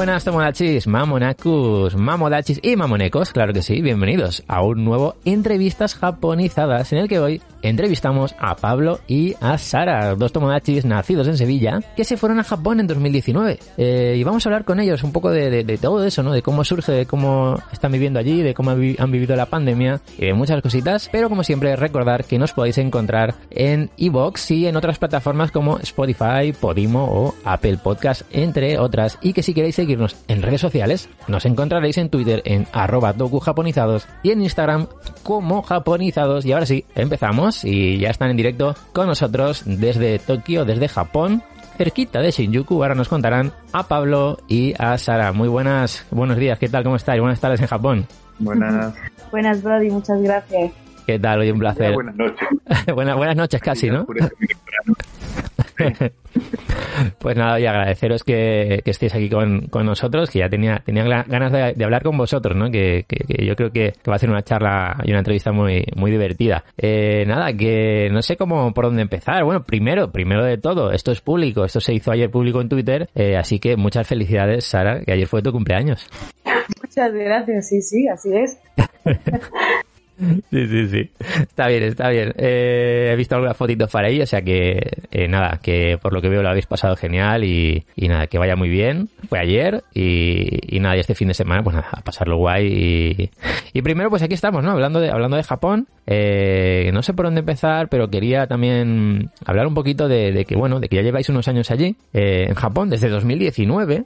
Buenas tomodachis, mamonacus, mamodachis y mamonecos, claro que sí, bienvenidos a un nuevo Entrevistas Japonizadas en el que hoy entrevistamos a Pablo y a Sara, dos tomodachis nacidos en Sevilla que se fueron a Japón en 2019 eh, y vamos a hablar con ellos un poco de, todo eso, ¿no? De cómo surge, de cómo están viviendo allí, de cómo han vivido la pandemia y de muchas cositas, pero como siempre recordar que nos podéis encontrar en iBox y en otras plataformas como Spotify, Podimo o Apple Podcast, entre otras, y que si queréis seguirnos en redes sociales, nos encontraréis en Twitter en arroba japonizados y en Instagram como japonizados. Y ahora sí, empezamos y ya están en directo con nosotros desde Tokio, desde Japón, cerquita de Shinjuku. Ahora nos contarán a Pablo y a Sara. Muy buenas, buenos días, ¿qué tal? ¿Cómo estáis? Buenas tardes en Japón. Buenas. buenas, Brody, muchas gracias. ¿Qué tal? Hoy un placer. buenas noches. buenas, buenas noches casi, ¿no? pues nada, y agradeceros que, estéis aquí con, nosotros, que ya tenía, tenía ganas de, hablar con vosotros, ¿no? Que, yo creo que, va a ser una charla y una entrevista muy, muy divertida. Eh, nada, que no sé cómo por dónde empezar. Bueno, primero, primero de todo, esto es público, esto se hizo ayer público en Twitter, eh, así que muchas felicidades, Sara, que ayer fue tu cumpleaños. Muchas gracias, sí, sí, así es. Sí, sí, sí. Está bien, está bien. Eh, he visto algunas fotitos para ahí, o sea que eh, nada, que por lo que veo lo habéis pasado genial y, nada, que vaya muy bien. Fue ayer y, nada, y este fin de semana, pues nada, a pasarlo guay. Y, primero, pues aquí estamos, ¿no? Hablando de, hablando de Japón. Eh, no sé por dónde empezar, pero quería también hablar un poquito de, que, bueno, de que ya lleváis unos años allí, en Japón, desde 2019.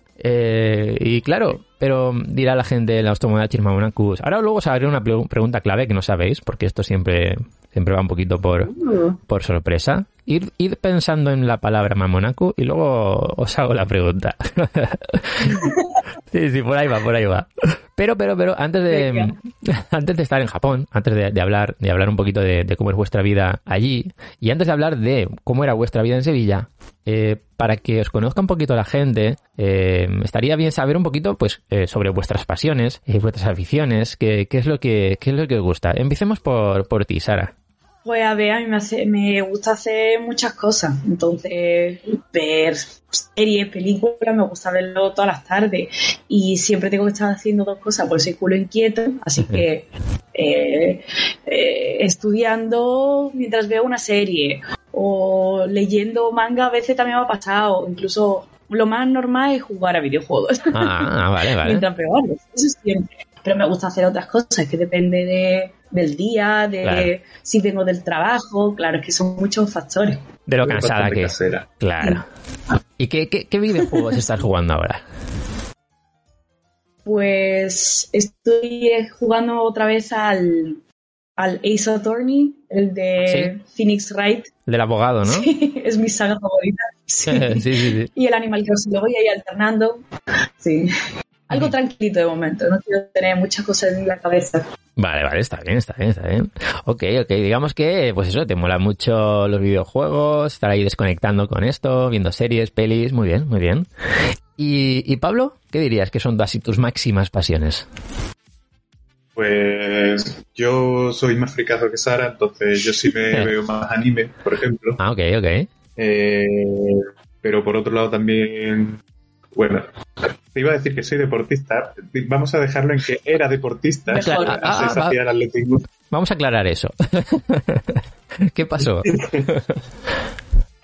y claro, pero dirá la gente, los Tomodachi Mamonacus. Ahora luego os haré una pregunta clave que no sabéis, porque esto siempre, siempre va un poquito por, por sorpresa. Ir, ir pensando en la palabra Mamonaku y luego os hago la pregunta. sí, sí, por ahí va, por ahí va. Pero, pero, pero, antes de, antes de estar en Japón, antes de, hablar, de hablar un poquito de, cómo es vuestra vida allí, y antes de hablar de cómo era vuestra vida en Sevilla, eh, para que os conozca un poquito la gente, eh, estaría bien saber un poquito, pues, eh, sobre vuestras pasiones, y vuestras aficiones, qué, qué es lo que, qué es lo que os gusta. Empecemos por, por ti, Sara. Pues a ver, a mí me, me gusta hacer muchas cosas. Entonces, ver series, películas, me gusta verlo todas las tardes. Y siempre tengo que estar haciendo dos cosas, por ese culo inquieto. Así que eh, eh, estudiando mientras veo una serie o leyendo manga a veces también me ha pasado. Incluso lo más normal es jugar a videojuegos. Ah, vale, vale. mientras veo Eso siempre. Pero me gusta hacer otras cosas, que depende de del día, de si vengo del trabajo, claro, es que son muchos factores. De lo cansada que es. Claro. ¿Y qué, qué, videojuegos estás jugando ahora? Pues estoy jugando otra vez al, al Ace Attorney, el de Phoenix Wright. Del abogado, ¿no? Sí, es mi saga favorita. Sí. sí, sí, y el Animal Crossing lo voy ahí alternando. Sí. Algo tranquilito de momento, no quiero tener muchas cosas en la cabeza. Vale, vale, está bien, está bien, está bien. Ok, ok, digamos que, pues eso, te mola mucho los videojuegos, estar ahí desconectando con esto, viendo series, pelis, muy bien, muy bien. Y, Pablo, ¿qué dirías que son así tus máximas pasiones? Pues yo soy más fricazo que Sara, entonces yo sí me veo más anime, por ejemplo. Ah, ok, ok. Eh, pero por otro lado también bueno, te iba a decir que soy deportista. Vamos a dejarlo en que era deportista. Ah, ah, vamos a aclarar eso. ¿Qué pasó?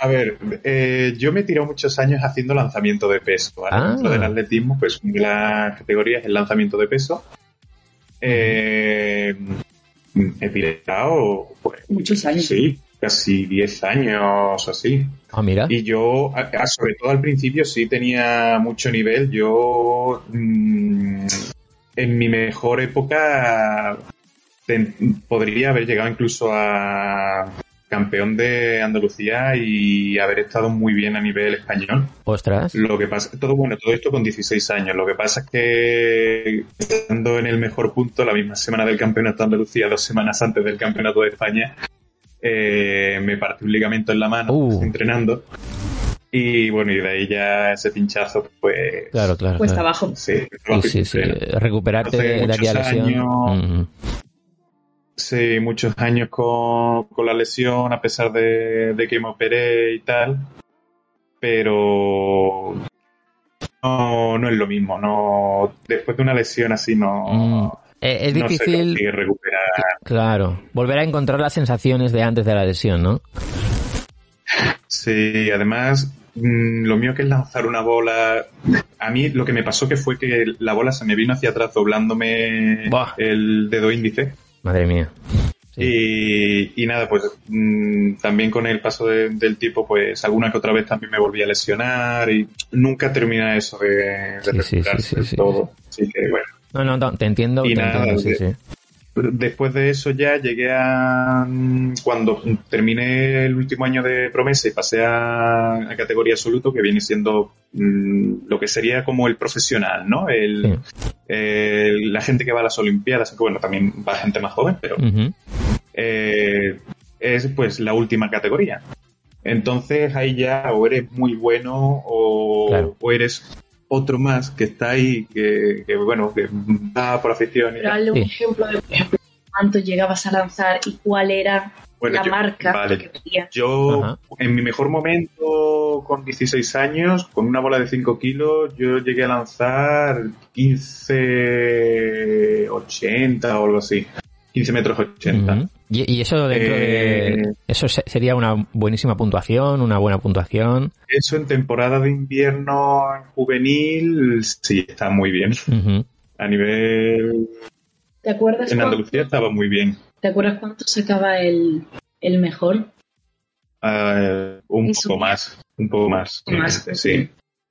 A ver, eh, yo me he tirado muchos años haciendo lanzamiento de peso. Ah. Dentro del atletismo, pues una de las categorías es el lanzamiento de peso. Eh, he tirado pues, muchos años. Sí, casi 10 años así. Ah, mira. Y yo, sobre todo al principio, sí tenía mucho nivel. Yo, mm, en mi mejor época, podría haber llegado incluso a campeón de Andalucía y haber estado muy bien a nivel español. Ostras. Lo que pasa, todo bueno, todo esto con 16 años. Lo que pasa es que estando en el mejor punto, la misma semana del campeonato de Andalucía, dos semanas antes del campeonato de España, eh, me partí un ligamento en la mano uh. entrenando. Y bueno, y de ahí ya ese pinchazo, pues. Claro, claro. Cuesta abajo. Sí, sí, sí, Recuperarte de aquella lesión. Sí, muchos años con, con, la lesión, a pesar de, de que me operé y tal. Pero no, no es lo mismo. No, después de una lesión así no. Mm. Eh, Es no difícil, consigue recuperar. claro, volver a encontrar las sensaciones de antes de la lesión, ¿no? Sí, además, mm, lo mío que es lanzar una bola. A mí lo que me pasó que fue que la bola se me vino hacia atrás doblándome Buah. el dedo índice. Madre mía. Sí. Y, y nada, pues mm, también con el paso de- del tiempo, pues alguna que otra vez también me volví a lesionar y nunca termina eso de, de Sí, recuperarse sí. todo. Así que bueno. No, no, no, te entiendo, Y te nada, entiendo, sí, sí. Después de eso ya llegué a... mm, Cuando terminé el último año de promesa y pasé a, a categoría absoluto, que viene siendo mm, lo que sería como el profesional, ¿no? El, el- la gente que va a las Olimpiadas, aunque bueno, también va gente más joven, pero eh, es pues la última categoría. Entonces ahí ya o eres muy bueno o, Claro. o eres otro más que está ahí, que, que, bueno, que va por afición y Pero tal. un Sí. ejemplo de, cuánto llegabas a lanzar y cuál era Bueno, la yo- marca vale. que querías. Yo, Ajá. en mi mejor momento, con 16 años, con una bola de 5 kilos, yo llegué a lanzar 15, 80 o algo así. 15 metros 80. Ujú. y, y eso dentro Eh, de... Eso se- sería una buenísima puntuación, una buena puntuación. Eso en temporada de invierno en juvenil, sí, está muy bien. A nivel... ¿Te acuerdas, En cuánto, Andalucía estaba muy bien. ¿Te acuerdas cuánto sacaba el, el mejor? Ah, un Eso. poco más, un poco más. Más, sí, sí.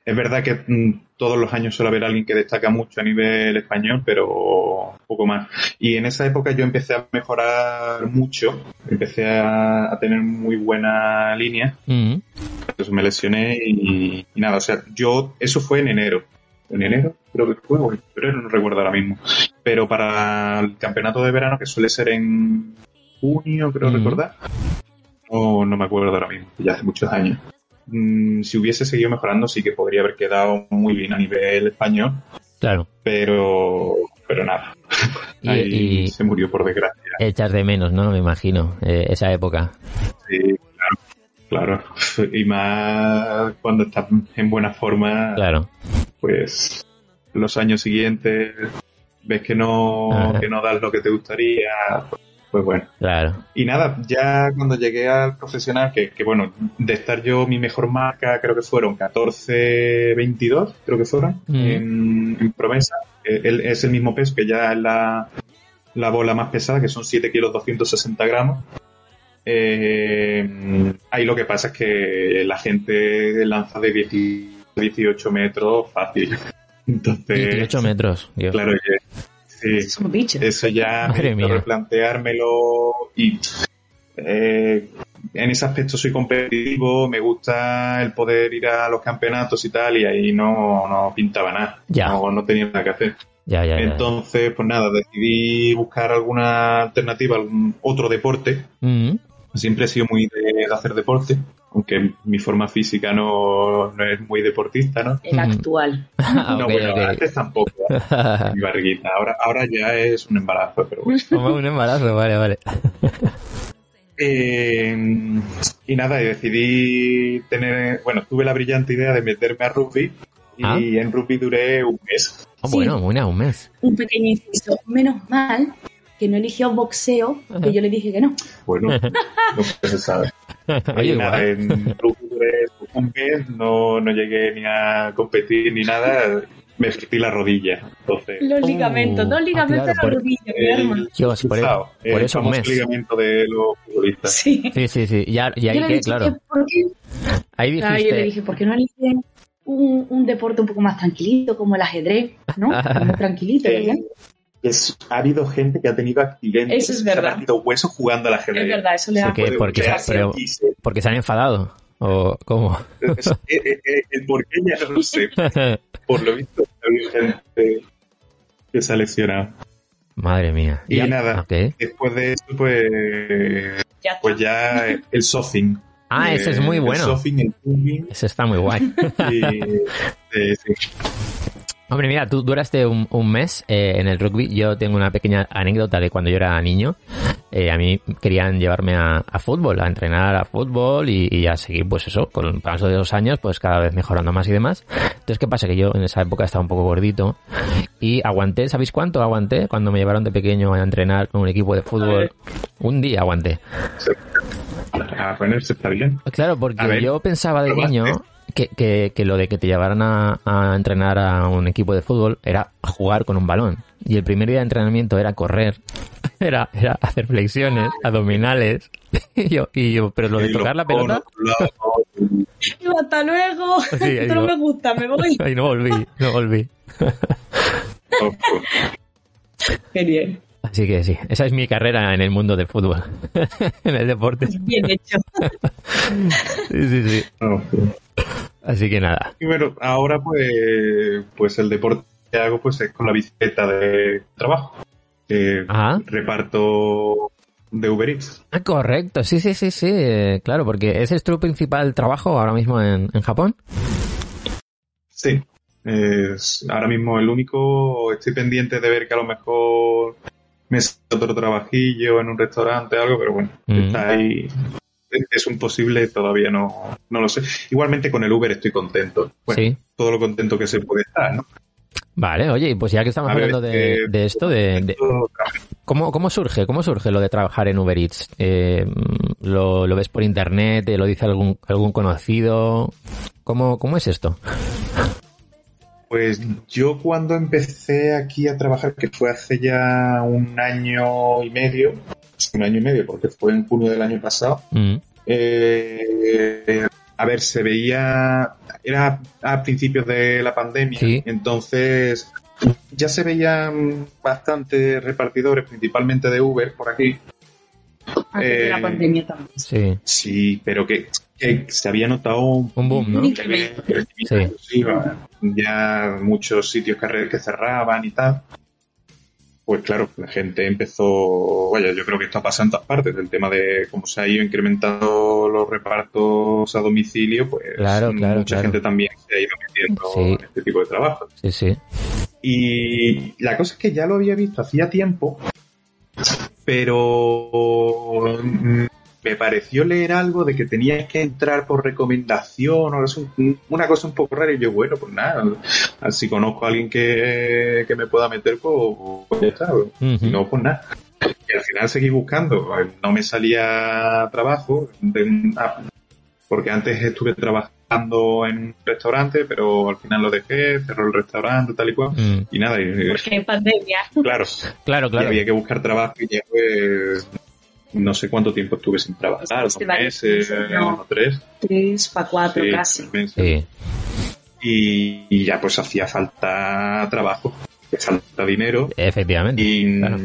Es verdad que mm, todos los años suele haber alguien que destaca mucho a nivel español, pero poco más. Y en esa época yo empecé a mejorar mucho, empecé a, a tener muy buena línea, Ujú. entonces me lesioné y, y nada, o sea, yo, eso fue en enero. En enero, creo que fue, o en febrero, no recuerdo ahora mismo. Pero para el campeonato de verano, que suele ser en junio, creo Ujú. recordar, no, no me acuerdo ahora mismo, ya hace muchos años. Mm, si hubiese seguido mejorando, sí que podría haber quedado muy bien a nivel español, Claro. pero, pero nada. Y, Ahí y se murió por desgracia. echas de menos, ¿no? Me imagino, eh, esa época. Sí, claro, claro. Y más cuando estás en buena forma, Claro. pues los años siguientes ves que no, Ajá. que no das lo que te gustaría, pues, pues bueno. Claro. Y nada, ya cuando llegué al profesional, que, que bueno, de estar yo mi mejor marca creo que fueron 14-22, creo que fueron, Mm. en, en promesa. Eh, es el mismo peso que ya es la, la bola más pesada, que son 7 kilos 260 gramos. Eh, ahí lo que pasa es que la gente lanza de 10 18 metros fácil. Entonces, 18 metros. Dios. claro que sí, bichos. eso ya Madre me hizo mía. replanteármelo y eh, en ese aspecto soy competitivo, me gusta el poder ir a los campeonatos y tal, y ahí no, no pintaba nada, Ya. no, no tenía nada que hacer. Ya, ya, ya. Entonces, pues nada, decidí buscar alguna alternativa, algún otro deporte. Ujú. Siempre he sido muy de, de hacer deporte, aunque mi forma física no, no es muy deportista, ¿no? El actual. Ah, no, bueno, antes tampoco, mi barriguita. Ahora, ahora ya es un embarazo, pero bueno. Como un embarazo, vale, vale. Eh, y nada, y decidí tener, bueno, tuve la brillante idea de meterme a rugby y Ah. en rugby duré un mes. Oh, Sí. Bueno, una, un mes. Un pequeño inciso. Menos mal que no eligió boxeo, que yo le dije que no. Bueno, no se sabe. Oye, nada, en mes, no, no llegué ni a competir ni nada, me esquipé la rodilla. Entonces, Los ligamentos, dos ah, ligamentos claro, en por- la rodilla, mi el. Dios, por, cruzado, por el eso un mes. ligamento de los futbolistas. Sí. Sí, sí, sí. Ya, y Yo ahí le que, dije claro. que, ¿por qué? Ahí Claro, yo le dijiste. dije, ¿por qué no eligen un, un deporte un poco más tranquilito, como el ajedrez? ¿No? Como tranquilito, ¿verdad? Es- ha habido gente que ha tenido accidentes, Eso es se ha verdad. partido huesos jugando al ajedrez. Es verdad, eso le da... Porque- porque pero- Porque se han enfadado. ¿O cómo? eh, eh, eh, el por qué ya no lo sé. Por lo visto, ha habido gente que se ha lesionado. Madre mía. Y Ya- nada. ok. Después de eso, pues, Ya pues ya el sofing. Ah, ese es muy El bueno. sofing, el tubing Ese está muy guay. y, eh, sí. Hombre, mira, tú duraste un, un mes eh, en el rugby. Yo tengo una pequeña anécdota de cuando yo era niño. Eh, a mí querían llevarme a, a fútbol, a entrenar a fútbol y, y a seguir, pues eso, con el paso de dos años, pues cada vez mejorando más y demás. Entonces, ¿qué pasa? Que yo en esa época estaba un poco gordito y aguanté, ¿sabéis cuánto aguanté? Cuando me llevaron de pequeño a entrenar con un equipo de fútbol. Un día aguanté. Ah, bueno, eso está bien. Claro, porque ver, yo pensaba de niño que, que, que lo de que te llevaran a, a entrenar a un equipo de fútbol era jugar con un balón. Y el primer día de entrenamiento era correr, era, era hacer flexiones, abdominales. Y yo, y yo, pero lo de tocar la pelota, hasta luego. Sí, Esto no me gusta, me voy. y no volví, no volví. bien. Así que sí, esa es mi carrera en el mundo del fútbol, en el deporte. Bien hecho. Sí, sí, sí. Así que nada. Y bueno, ahora pues, pues el deporte que hago pues es con la bicicleta de trabajo. Eh, Ajá. reparto de Uber Eats. Ah, correcto, sí, sí, sí, sí, eh, claro, porque ese es tu principal trabajo ahora mismo en, en Japón. Sí. Es ahora mismo el único. Estoy pendiente de ver que a lo mejor me sale otro trabajillo en un restaurante o algo, pero bueno, Mm. está ahí. Es- un posible, todavía no, no lo sé. Igualmente con el Uber estoy contento. Bueno, Sí. todo lo contento que se puede estar, ¿no? Vale, oye, pues ya que estamos A ver, hablando de, eh, de esto, de, de- ¿cómo, ¿cómo surge? ¿Cómo surge lo de trabajar en Uber Eats? Eh, ¿lo, lo ves por internet? ¿Te lo dice algún, algún conocido? ¿Cómo, ¿Cómo es esto? Pues yo cuando empecé aquí a trabajar, que fue hace ya un año y medio, un año y medio, porque fue en junio del año pasado, Mm, eh, a ver, se veía, era a principios de la pandemia, Sí. entonces ya se veían bastantes repartidores, principalmente de Uber por aquí. Antes de la Eh, pandemia también. sí, Sí, pero que, que se había notado un un boom, ¿no? Sí, ya muchos sitios que, que cerraban y tal. Pues claro, la gente empezó, vaya, yo creo que esto pasa en todas partes, el tema de cómo se ha ido incrementando los repartos a domicilio, pues Claro, claro, mucha claro. gente también se ha ido metiendo Sí. en este tipo de trabajo. Sí, sí. Y la cosa es que ya lo había visto hacía tiempo, pero me pareció leer algo de que tenías que entrar por recomendación o es un- una cosa un poco rara y yo, bueno, pues nada, si conozco a alguien que, que me pueda meter, pues, pues ya está, si no, pues nada. Y al final seguí buscando, no me salía trabajo, de- ah, porque antes estuve trabajando en un restaurante, pero al final lo dejé, cerró el restaurante, tal y cual. Mm, Y nada, y- Porque en pandemia. claro, Claro, y claro. había que buscar trabajo y ya pues no sé cuánto tiempo estuve sin trabajar, dos meses, tres, Tres para cuatro sí, casi. tres meses. Sí. Y, y ya pues hacía falta trabajo, hacía falta dinero Efectivamente. y, claro.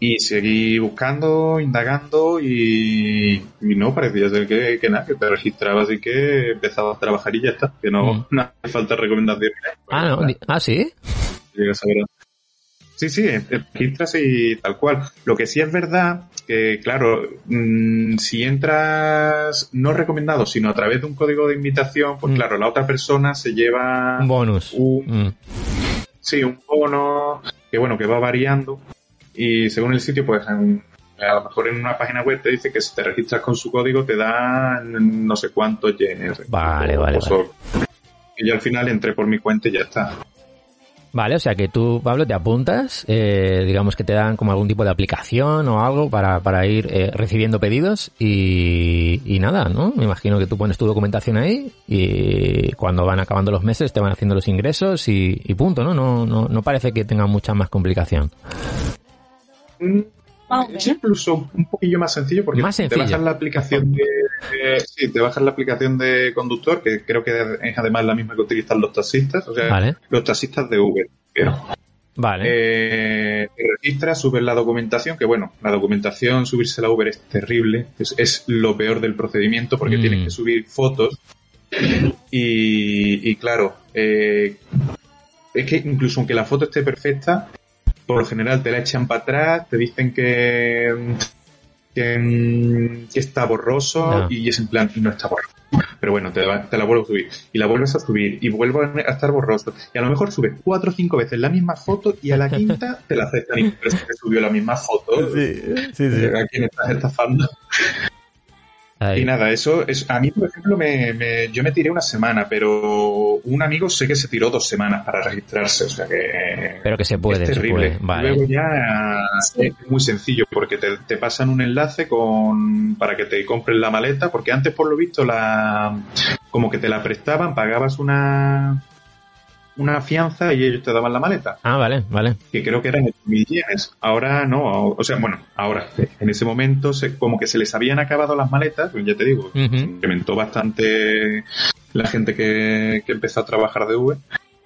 y seguí buscando, indagando y, y no, parecía ser que, que nada, que te registrabas y que empezabas a trabajar y ya está, que no, Mm. no hace falta recomendaciones. Ah, no. di- Ah, sí. llegas a ver. Sí, sí, registras y tal cual. Lo que sí es verdad que, claro, mm, si entras no recomendado, sino a través de un código de invitación, pues Mm. claro, la otra persona se lleva Un bonus. un, Mm, sí, un bono que, bueno, que va variando y según el sitio, pues en- a lo mejor en una página web te dice que si te registras con su código te dan no sé cuántos yenes. Vale, vale, O- Y yo al final entré por mi cuenta y ya está. Vale, o sea que tú, Pablo, te apuntas, eh, digamos que te dan como algún tipo de aplicación o algo para, para ir eh, recibiendo pedidos y, nada, ¿no? Me imagino que tú pones tu documentación ahí y cuando van acabando los meses te van haciendo los ingresos y, punto, ¿no? No, no, no parece que tenga mucha más complicación. O Es incluso un poquillo más sencillo porque Más te bajas la aplicación de, de- sí, te bajas la aplicación de conductor que creo que es además la misma que utilizan los taxistas, o sea, Vale, los taxistas de Uber. Pero, vale. eh, te registras, subes la documentación, que bueno, la documentación subirse a Uber es terrible, es, es lo peor del procedimiento porque Mm. tienes que subir fotos y, y claro, eh, es que incluso aunque la foto esté perfecta, por lo general te la echan para atrás, te dicen que, que, que está borroso y es en plan, no está borroso. pero bueno, te, la- te la vuelvo a subir. Y la vuelves a subir y vuelvo a estar borroso. Y a lo mejor subes cuatro o cinco veces la misma foto y a la quinta te la aceptan y pero es que subió la misma foto. Sí, sí, sí. ¿A quién estás estafando? Ahí. Y nada, eso es a mí, por ejemplo, me, me- yo me tiré una semana, pero un amigo sé que se tiró dos semanas para registrarse, o sea que Pero que se puede, es se terrible. puede. Vale. Luego ya es muy sencillo porque te, te pasan un enlace con para que te compren la maleta, porque antes por lo visto la como que te la prestaban, pagabas una una fianza y ellos te daban la maleta, Ah, vale, vale. que creo que eran 8.000 yenes. Ahora no, o sea, bueno, ahora en ese momento se, como que se les habían acabado las maletas, pues ya te digo, Ujú. incrementó bastante la gente que, que empezó a trabajar de Uber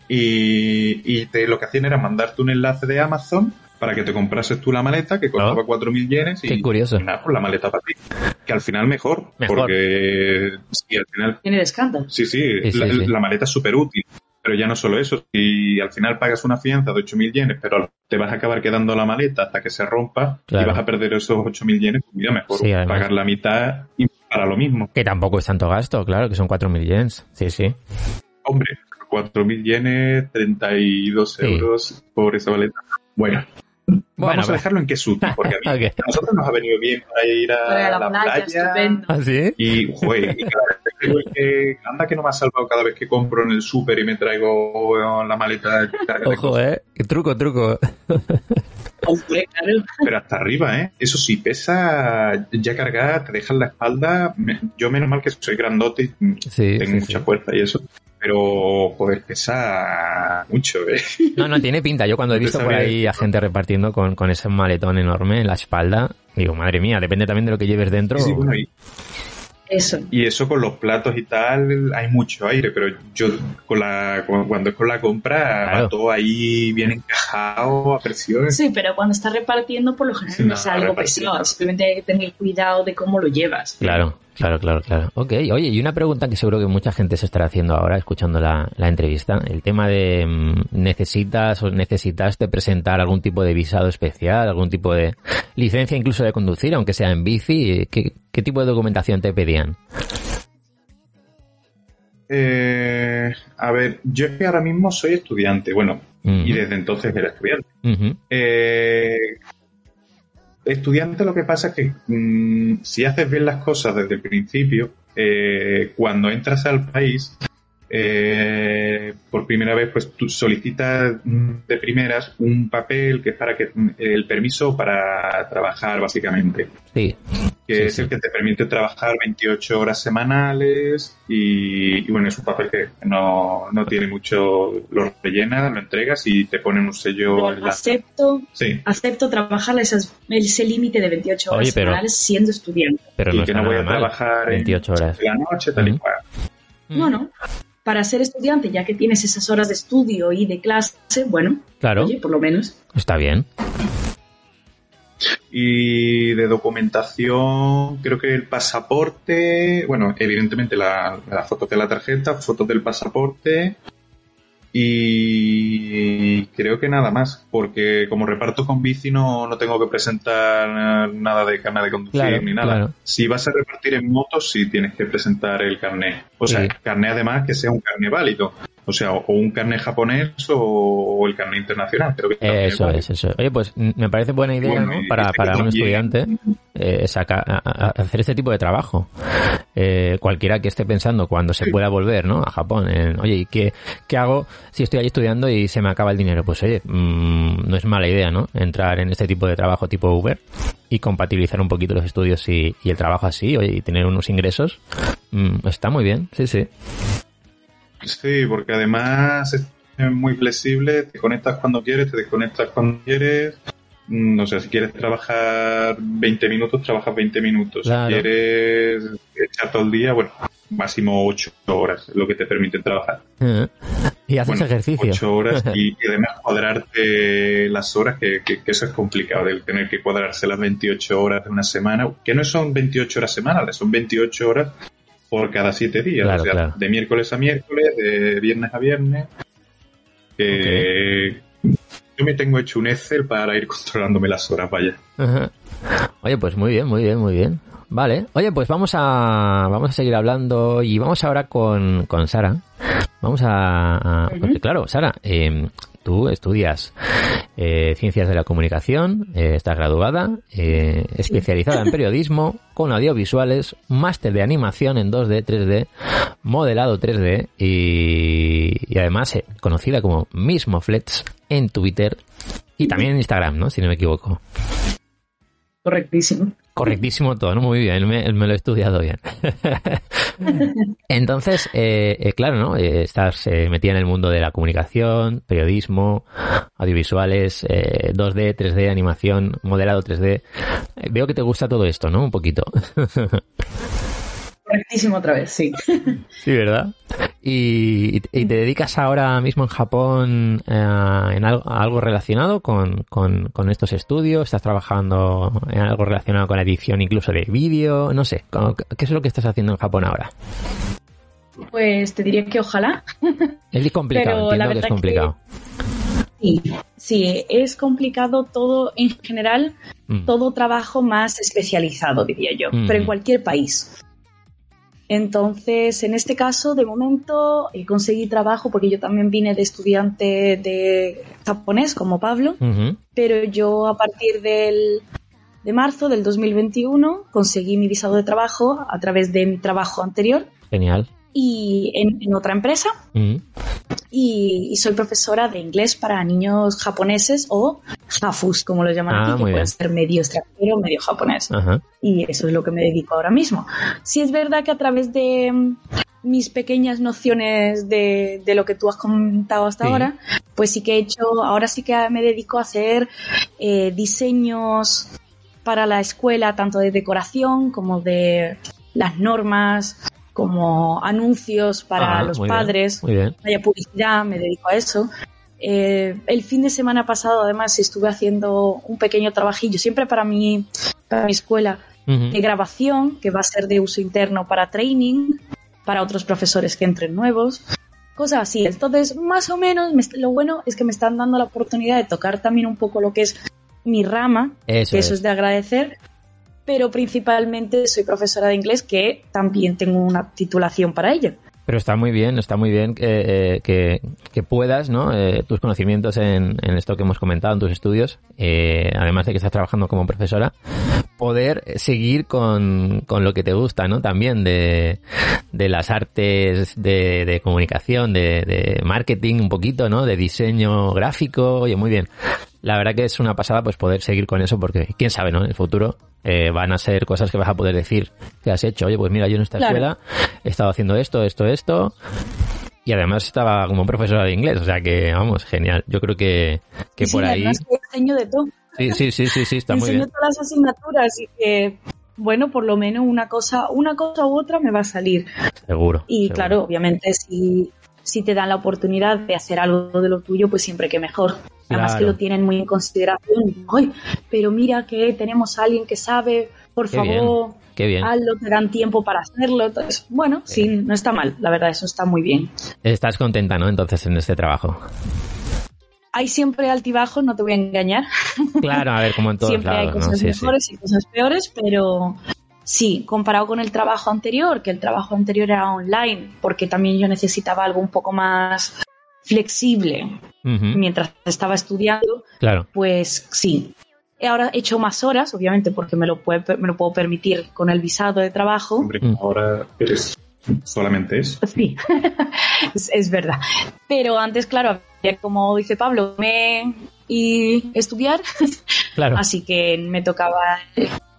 y, y te, lo que hacían era mandarte un enlace de Amazon para que te comprases tú la maleta que costaba Ah. 4.000 yenes y Qué curioso. nada, pues la maleta para ti. Que al final mejor, Mejor. porque sí, al final, Tiene escándalo. sí, sí, Sí, sí, la, sí. la maleta es súper útil. Pero ya no solo eso, si al final pagas una fianza de 8.000 yenes, pero te vas a acabar quedando la maleta hasta que se rompa Claro. y vas a perder esos 8.000 yenes, pues mira, mejor Sí, pagar la mitad y para lo mismo. Que tampoco es tanto gasto, claro, que son 4.000 yens. Sí, sí. Hombre, 4.000 yenes, 32 Sí. euros por esa maleta. Bueno, Bueno, vamos a pues- dejarlo en que porque a, mí, a nosotros nos ha venido bien para ir a, la, la playa, estupendo. ¿Ah, sí? Y, joder, y cada vez que anda que no me ha salvado cada vez que compro en el súper y me traigo la maleta cargada de Ojo, eh. Qué truco, truco. Pero hasta arriba, ¿eh? Eso sí, pesa ya cargada, te deja en la espalda. Yo menos mal que soy grandote y mm, Sí, tengo sí, mucha sí. fuerza y eso. Pero, joder, pesa mucho, ¿eh? No, no, tiene pinta. Yo cuando he visto por ahí a gente repartiendo con, con ese maletón enorme en la espalda, digo, madre mía, depende también de lo que lleves dentro. Sí, bueno, y, Eso. y eso con los platos y tal, hay mucho aire, pero yo con la cuando es con la compra, Claro. va todo ahí bien encajado a presión. Sí, pero cuando estás repartiendo, por lo general no No, es algo pesado. Simplemente hay que tener cuidado de cómo lo llevas. Claro, claro, claro, claro. Ok, oye, y una pregunta que seguro que mucha gente se estará haciendo ahora escuchando la, la entrevista. El tema de mm, necesitas o necesitaste presentar algún tipo de visado especial, algún tipo de licencia incluso de conducir, aunque sea en bici. ¿Qué, qué tipo de documentación te pedían? Eh, a ver, yo es que ahora mismo soy estudiante, bueno, y desde entonces era estudiante. ujú, Eh, estudiante lo que pasa es que mm, si haces bien las cosas desde el principio, eh, cuando entras al país, eh, por primera vez, pues tú solicitas mm, de primeras un papel que es para que mm, el permiso para trabajar, básicamente, Sí, que Sí, es sí. el que te permite trabajar 28 horas semanales y, y, bueno, es un papel que no, no tiene mucho, lo rellenas, lo entregas y te ponen un sello en la... Acepto, Sí. acepto trabajar esas- ese límite de 28 horas Oye, pero- semanales siendo estudiante. pero y no que no voy a mal. trabajar en 28 horas. de la noche, tal y Ujú. cual. No, no. Para ser estudiante, ya que tienes esas horas de estudio y de clase, bueno, Claro, oye, por lo menos. está bien. Y de documentación, creo que el pasaporte, bueno, evidentemente la, la foto de la tarjeta, fotos del pasaporte y creo que nada más, porque como reparto con bici no, no tengo que presentar nada de carnet de conducir Claro, ni nada. claro. Si vas a repartir en moto, sí tienes que presentar el carnet. O sea, Sí. carnet además que sea un carnet válido. O sea, o un carnet japonés o, el carnet internacional. Creo que Eso es, eso. Oye, pues me parece buena idea, Bueno, ¿no? Para, para un estudiante eh, saca- a- a- hacer este tipo de trabajo. Eh, cualquiera que esté pensando cuando se pueda volver, ¿no? A Japón, en, oye, ¿y qué, qué hago si estoy ahí estudiando y se me acaba el dinero? Pues oye, mm, no es mala idea, ¿no? Entrar en este tipo de trabajo tipo Uber y compatibilizar un poquito los estudios y, y el trabajo así, oye, y tener unos ingresos. Mm, está muy bien, sí, sí. Sí, porque además es muy flexible, te conectas cuando quieres, te desconectas cuando quieres. Mm, O sea, si quieres trabajar 20 minutos, trabajas 20 minutos. Claro. Si quieres echar todo el día, bueno, máximo 8 horas lo que te permite trabajar. Y haces Bueno, ejercicio. 8 horas y, y además cuadrarte las horas, que, que- que eso es complicado, de tener que cuadrarse las 28 horas de una semana, que no son 28 horas semanales, son 28 horas por cada 7 días, Claro, o sea, claro. de miércoles a miércoles, de viernes a viernes. Eh, Yo me tengo hecho un Excel para ir controlándome las horas, vaya. Ajá. Oye, pues muy bien, muy bien, muy bien. Vale. Oye, pues vamos a, vamos a seguir hablando y vamos ahora con, con Sara. Vamos a, a porque claro, Sara, eh, tú estudias eh, ciencias de la comunicación, eh, estás graduada, eh, especializada en periodismo, con audiovisuales, máster de animación en 2D, 3D, modelado 3D y, y además eh, conocida como Miss Moflets en Twitter y también en Instagram, ¿no? Si no me equivoco. Correctísimo. Correctísimo todo, ¿no? Muy bien, me, me lo he estudiado bien. Entonces, eh, eh, claro, ¿no? Eh, estás eh, metida en el mundo de la comunicación, periodismo, audiovisuales, eh, 2D, 3D, animación, modelado 3D. Eh, veo que te gusta todo esto, ¿no? Un poquito. Correctísimo otra vez, sí. Sí, ¿verdad? Y, y te dedicas ahora mismo en Japón eh, en algo, a algo relacionado con, con, con estos estudios. ¿Estás trabajando en algo relacionado con la edición incluso de vídeo? No sé, ¿cómo- ¿qué es lo que estás haciendo en Japón ahora? Pues te diría que ojalá. Es complicado, Pero la que es complicado. Sí, sí, es complicado todo en general, Mm. todo trabajo más especializado, diría yo, Mm. pero en cualquier país. Entonces, en este caso, de momento, eh, conseguí trabajo porque yo también vine de estudiante de japonés, como Pablo, pero yo a partir del, de marzo del 2021 conseguí mi visado de trabajo a través de mi trabajo anterior Genial. y en, en otra empresa. Y, y soy profesora de inglés para niños japoneses o jafus, como lo llaman Ah, aquí, que muy puede bien. ser medio extranjero, medio japonés. Ajá. Y eso es lo que me dedico ahora mismo. Sí es verdad que a través de mm, mis pequeñas nociones de, de lo que tú has comentado hasta Sí. ahora, pues sí que he hecho, ahora sí que me dedico a hacer eh, diseños para la escuela, tanto de decoración como de las normas, como anuncios para Ah, los muy bien, padres Muy bien. vaya publicidad, me dedico a eso. Eh, el fin de semana pasado, además, estuve haciendo un pequeño trabajillo, siempre para mi, para mi escuela, Ujú. de grabación, que va a ser de uso interno para training, para otros profesores que entren nuevos, cosas así. Entonces, más o menos, me lo bueno es que me están dando la oportunidad de tocar también un poco lo que es mi rama, Eso que eso es. es de agradecer, pero principalmente soy profesora de inglés, que también tengo una titulación para ello. Pero está muy bien, está muy bien que, eh, que, que puedas, ¿no? Eh, tus conocimientos en, en esto que hemos comentado, en tus estudios, eh, además de que estás trabajando como profesora, poder seguir con, con lo que te gusta, ¿no? También de, de las artes de, de comunicación, de, de marketing un poquito, ¿no? De diseño gráfico, oye, muy bien. La verdad que es una pasada pues poder seguir con eso porque quién sabe, ¿no? En el futuro eh, van a ser cosas que vas a poder decir que has hecho. Oye, pues mira, yo en esta Claro. escuela he estado haciendo esto, esto, esto. Y además estaba como profesora de inglés, o sea que, vamos, genial. Yo creo que, que Sí, por sí, ahí... enseño de todo. Sí, sí, sí, sí, sí, está muy enseño bien. todas las asignaturas y que, bueno, por lo menos una cosa, una cosa u otra me va a salir. Seguro. Y seguro. claro, obviamente si, si te dan la oportunidad de hacer algo de lo tuyo, pues siempre que mejor. Además que lo tienen muy en consideración. Ay, pero mira que tenemos a alguien que sabe, por Qué bien, favor, Qué bien. hazlo, te dan tiempo para hacerlo. Entonces, bueno, sí, no está mal, la verdad, eso está muy bien. Estás contenta, ¿no? Entonces en este trabajo. Hay siempre altibajos, no te voy a engañar. Claro, a ver, como en todos Siempre hay cosas sí. mejores y cosas peores, pero sí, comparado con el trabajo anterior, que el trabajo anterior era online, porque también yo necesitaba algo un poco más flexible mientras estaba estudiando, Claro. pues sí. Ahora he hecho más horas, obviamente, porque me lo, puede- me lo puedo permitir con el visado de trabajo. Hombre, Mm. ahora eres solamente eso. Sí, es, es verdad. Pero antes, claro, había, como dice Pablo, me y estudiar, Claro. así que me tocaba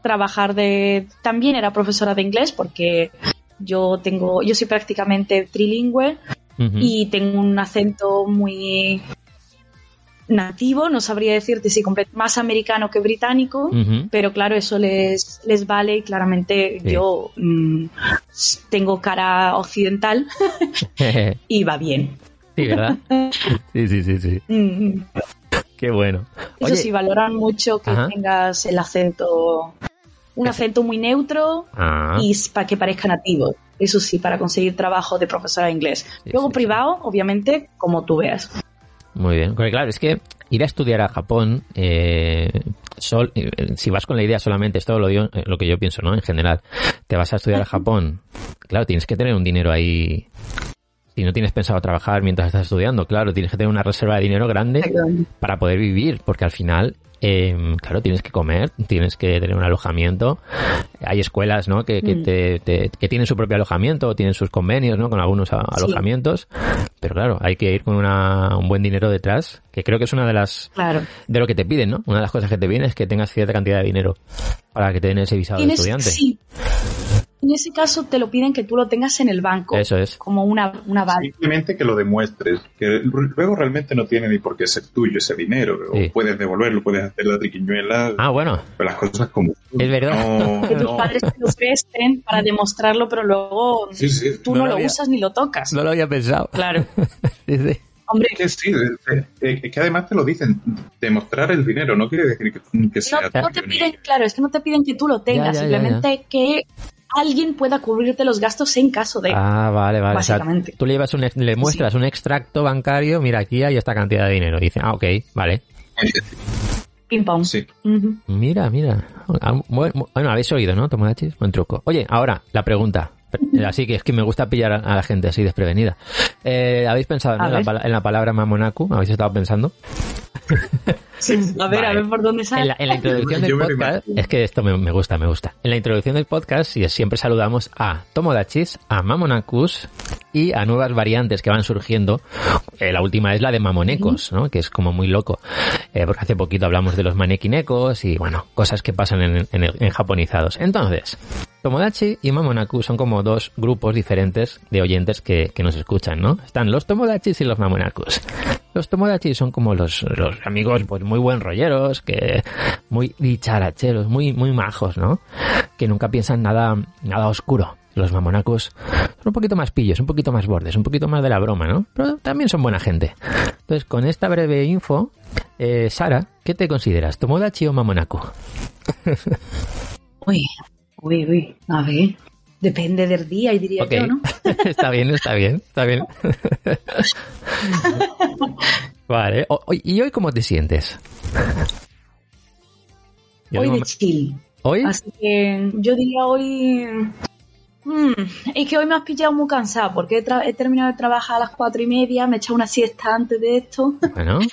trabajar de... También era profesora de inglés porque yo tengo, yo soy prácticamente trilingüe y tengo un acento muy nativo, no sabría decirte si más americano que británico, pero claro, eso les, les vale y claramente Sí. yo mm, tengo cara occidental y va bien. sí, ¿verdad? Sí, sí, sí, sí. Mm, Qué bueno. Eso sí, valoran mucho que Ajá. tengas el acento, un acento muy neutro ah, y para que parezca nativo. Eso sí, para conseguir trabajo de profesora de inglés. Sí, Luego sí, privado, obviamente, como tú veas. muy bien. Porque claro, es que ir a estudiar a Japón, eh, sol, eh, si vas con la idea solamente, esto lo digo, eh, lo que yo pienso, ¿no? En general, te vas a estudiar a Japón, claro, tienes que tener un dinero ahí. Si no tienes pensado trabajar mientras estás estudiando, claro, tienes que tener una reserva de dinero grande para poder vivir, porque al final eh, claro, tienes que comer, tienes que tener un alojamiento. Hay escuelas, ¿no? Que, que, Mm. te, te- que tienen su propio alojamiento, tienen sus convenios, ¿no? Con algunos a- Sí. alojamientos. Pero claro, hay que ir con una, un buen dinero detrás, que creo que es una de las Claro. de lo que te piden, ¿no? Una de las cosas que te piden es que tengas cierta cantidad de dinero para que te den ese visado de estudiante. sí. En ese caso te lo piden que tú lo tengas en el banco. Eso es. Como una, una base. Simplemente que lo demuestres, que luego realmente no tiene ni por qué ser tuyo ese dinero, Sí. o puedes devolverlo, puedes hacer la triquiñuela, Ah, bueno, pero las cosas como. Es verdad. No, Que tus no. padres te lo presten para demostrarlo, pero luego Sí, sí. tú No no, lo había- usas ni lo tocas. no lo había pensado. Claro. Sí, sí. Hombre, Es que sí, es, que además te lo dicen, demostrar el dinero no quiere decir que, que sea no, no te tuyo, ni- piden, claro, es que no te piden que tú lo tengas, Ya, ya, ya, simplemente que alguien pueda cubrirte los gastos en caso de. Ah, vale, vale. O sea, Básicamente. tú le, llevas un, le muestras un extracto bancario, mira, aquí hay esta cantidad de dinero. Y dice, ah, ok, vale. Ping pong. Sí. Mira, mira. Ah, Bueno, habéis oído, ¿no, Tomodachis? Buen truco. Oye, ahora, la pregunta. Así que es que me gusta pillar a la gente así desprevenida. Eh, ¿Habéis pensado en, la, en la palabra mamonaku? ¿Habéis estado pensando? A ver, a ver por dónde sale. En la, en la introducción del podcast, es que esto me, me gusta, me gusta. En la introducción del podcast siempre saludamos a Tomodachis, a Mamonakus y a nuevas variantes que van surgiendo. Eh, la última es la de Mamonecos, ¿no? Que es como muy loco. Eh, porque hace poquito hablamos de los manekinecos y, bueno, cosas que pasan en, en, en japonizados. Entonces, Tomodachi y Mamonaku son como dos grupos diferentes de oyentes que, que nos escuchan, ¿no? Están los Tomodachis y los Mamonakus. Los Tomodachi son como los, los amigos pues muy buen rolleros, que muy dicharacheros, muy, muy majos, ¿no? Que nunca piensan nada, nada oscuro. Los Mamonakus son un poquito más pillos, un poquito más bordes, un poquito más de la broma, ¿no? Pero también son buena gente. Entonces, con esta breve info, eh, Sara, ¿qué te consideras? ¿Tomodachi o Mamonaku? Uy, uy, uy. A ver. Depende del día, y diría Ok. yo, ¿no? está bien, está bien, está bien. vale. O- ¿Y hoy cómo te sientes? Hoy de chill. ¿Hoy? Así que yo diría hoy. Mm, es que hoy me has pillado muy cansada porque he, tra- he terminado de trabajar a las cuatro y media, me he echado una siesta antes de esto. Bueno,